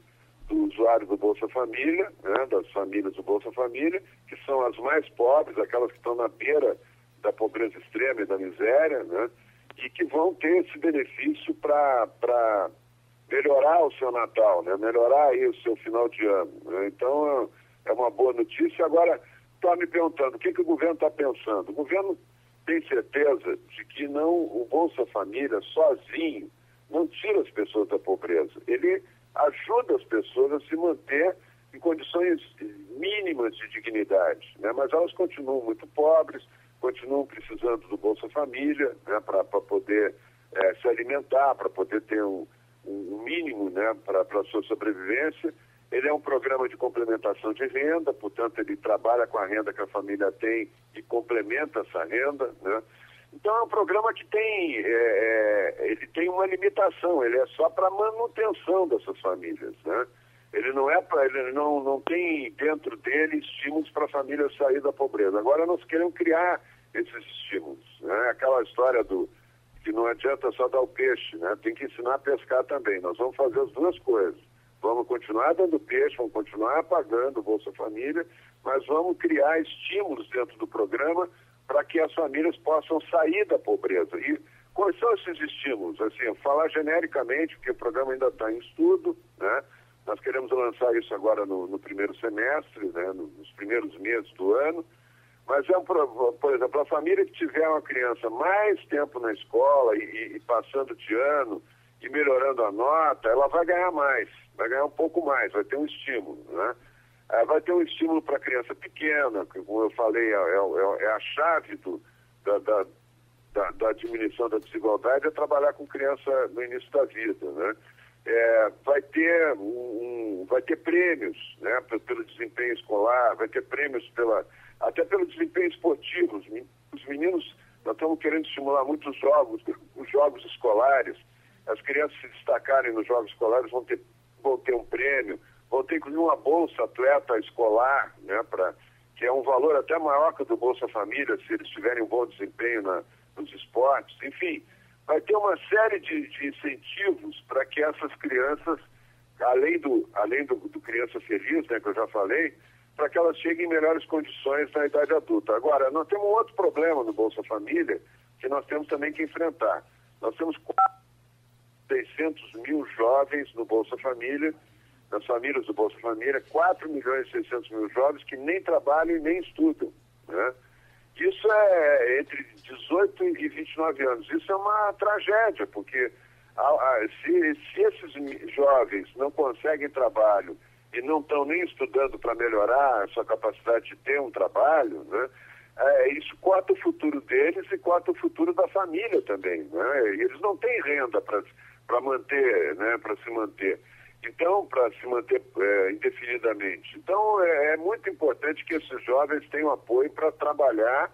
do usuário do Bolsa Família, né, das famílias do Bolsa Família, que são as mais pobres, aquelas que estão na beira da pobreza extrema e da miséria, né, e que vão ter esse benefício para melhorar o seu Natal, né, melhorar aí o seu final de ano. Né. Então, é uma boa notícia. Agora, está me perguntando, o que, que o governo está pensando? O governo tem certeza de que não o Bolsa Família sozinho não tira as pessoas da pobreza. Ele ajuda as pessoas a se manter em condições mínimas de dignidade, né? mas elas continuam muito pobres, continuam precisando do Bolsa Família né? para poder é, se alimentar, para poder ter um, um mínimo né? para a sua sobrevivência. Ele é um programa de complementação de renda, portanto, ele trabalha com a renda que a família tem e complementa essa renda. Né? Então é um programa que tem, é, é, ele tem uma limitação, ele é só para manutenção dessas famílias, né? Ele não é para, ele não, não tem dentro dele estímulos para a família sair da pobreza. Agora nós queremos criar esses estímulos, né? Aquela história do que não adianta só dar o peixe, né? Tem que ensinar a pescar também. Nós vamos fazer as duas coisas. Vamos continuar dando peixe, vamos continuar pagando o Bolsa Família, mas vamos criar estímulos dentro do programa para que as famílias possam sair da pobreza. E quais são esses estímulos? Assim, falar genericamente, porque o programa ainda está em estudo, né? Nós queremos lançar isso agora no, no primeiro semestre, né? nos primeiros meses do ano. Mas é um, por exemplo, a família que tiver uma criança mais tempo na escola e, e passando de ano e melhorando a nota, ela vai ganhar mais, vai ganhar um pouco mais, vai ter um estímulo, né? É, vai ter um estímulo para a criança pequena, que, como eu falei, é, é, é a chave do, da, da, da, da, diminuição da desigualdade, é trabalhar com criança no início da vida. Né? É, vai, ter um, um, vai ter prêmios né, pelo desempenho escolar, vai ter prêmios pela, até pelo desempenho esportivo. Os meninos, estamos querendo estimular muitos jogos, os jogos escolares. As crianças se destacarem nos jogos escolares vão ter, vão ter um prêmio vão ter inclusive uma bolsa atleta escolar, né, pra, que é um valor até maior que o do Bolsa Família, se eles tiverem um bom desempenho na, nos esportes. Enfim, vai ter uma série de, de incentivos para que essas crianças, além do, além do, do Criança Feliz, né, que eu já falei, para que elas cheguem em melhores condições na idade adulta. Agora, nós temos outro problema no Bolsa Família que nós temos também que enfrentar. Nós temos 600 mil jovens no Bolsa Família das famílias do Bolsa Família, 4 milhões e 600 mil jovens que nem trabalham e nem estudam. Né? Isso é entre 18 e 29 anos. Isso é uma tragédia, porque se esses jovens não conseguem trabalho e não estão nem estudando para melhorar a sua capacidade de ter um trabalho, né? É, isso corta o futuro deles e corta o futuro da família também. Né? Eles não têm renda para manter, né? para se manter. Então, para se manter é, indefinidamente. Então, é, é, muito importante que esses jovens tenham apoio para trabalhar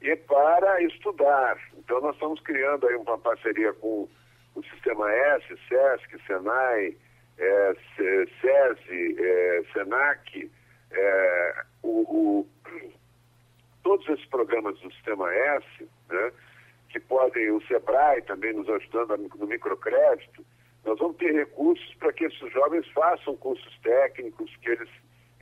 e para estudar. Então, nós estamos criando aí uma parceria com o Sistema S, SESC, SENAI, é, SESI, é, SENAC, é, o, o, todos esses programas do Sistema S, né, que podem, o SEBRAE também nos ajudando no microcrédito, nós vamos ter recursos para que esses jovens façam cursos técnicos, que eles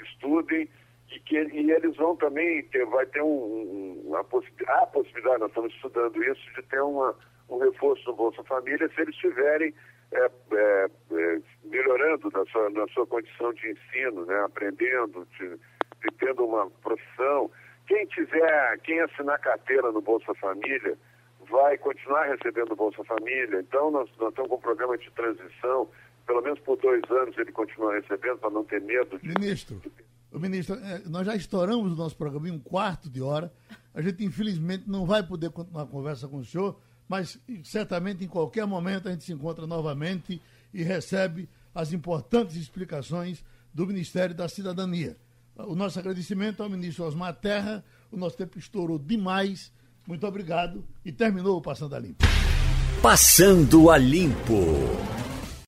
estudem e que e eles vão também ter, vai ter um, uma possibilidade, a possibilidade, nós estamos estudando isso, de ter uma, um reforço no Bolsa Família se eles estiverem é, é, é, melhorando na sua, na sua condição de ensino, né, aprendendo, de, de tendo uma profissão. Quem tiver, quem assinar carteira no Bolsa Família, vai continuar recebendo o Bolsa Família. Então, nós, nós estamos com um programa de transição, pelo menos por dois anos ele continua recebendo, para não ter medo de. Ministro, o ministro, é, nós já estouramos o nosso programa em um quarto de hora. A gente, infelizmente, não vai poder continuar a conversa com o senhor, mas certamente em qualquer momento a gente se encontra novamente e recebe as importantes explicações do Ministério da Cidadania. O nosso agradecimento ao ministro Osmar Terra. O nosso tempo estourou demais. Muito obrigado e terminou o Passando a Limpo. Passando a Limpo.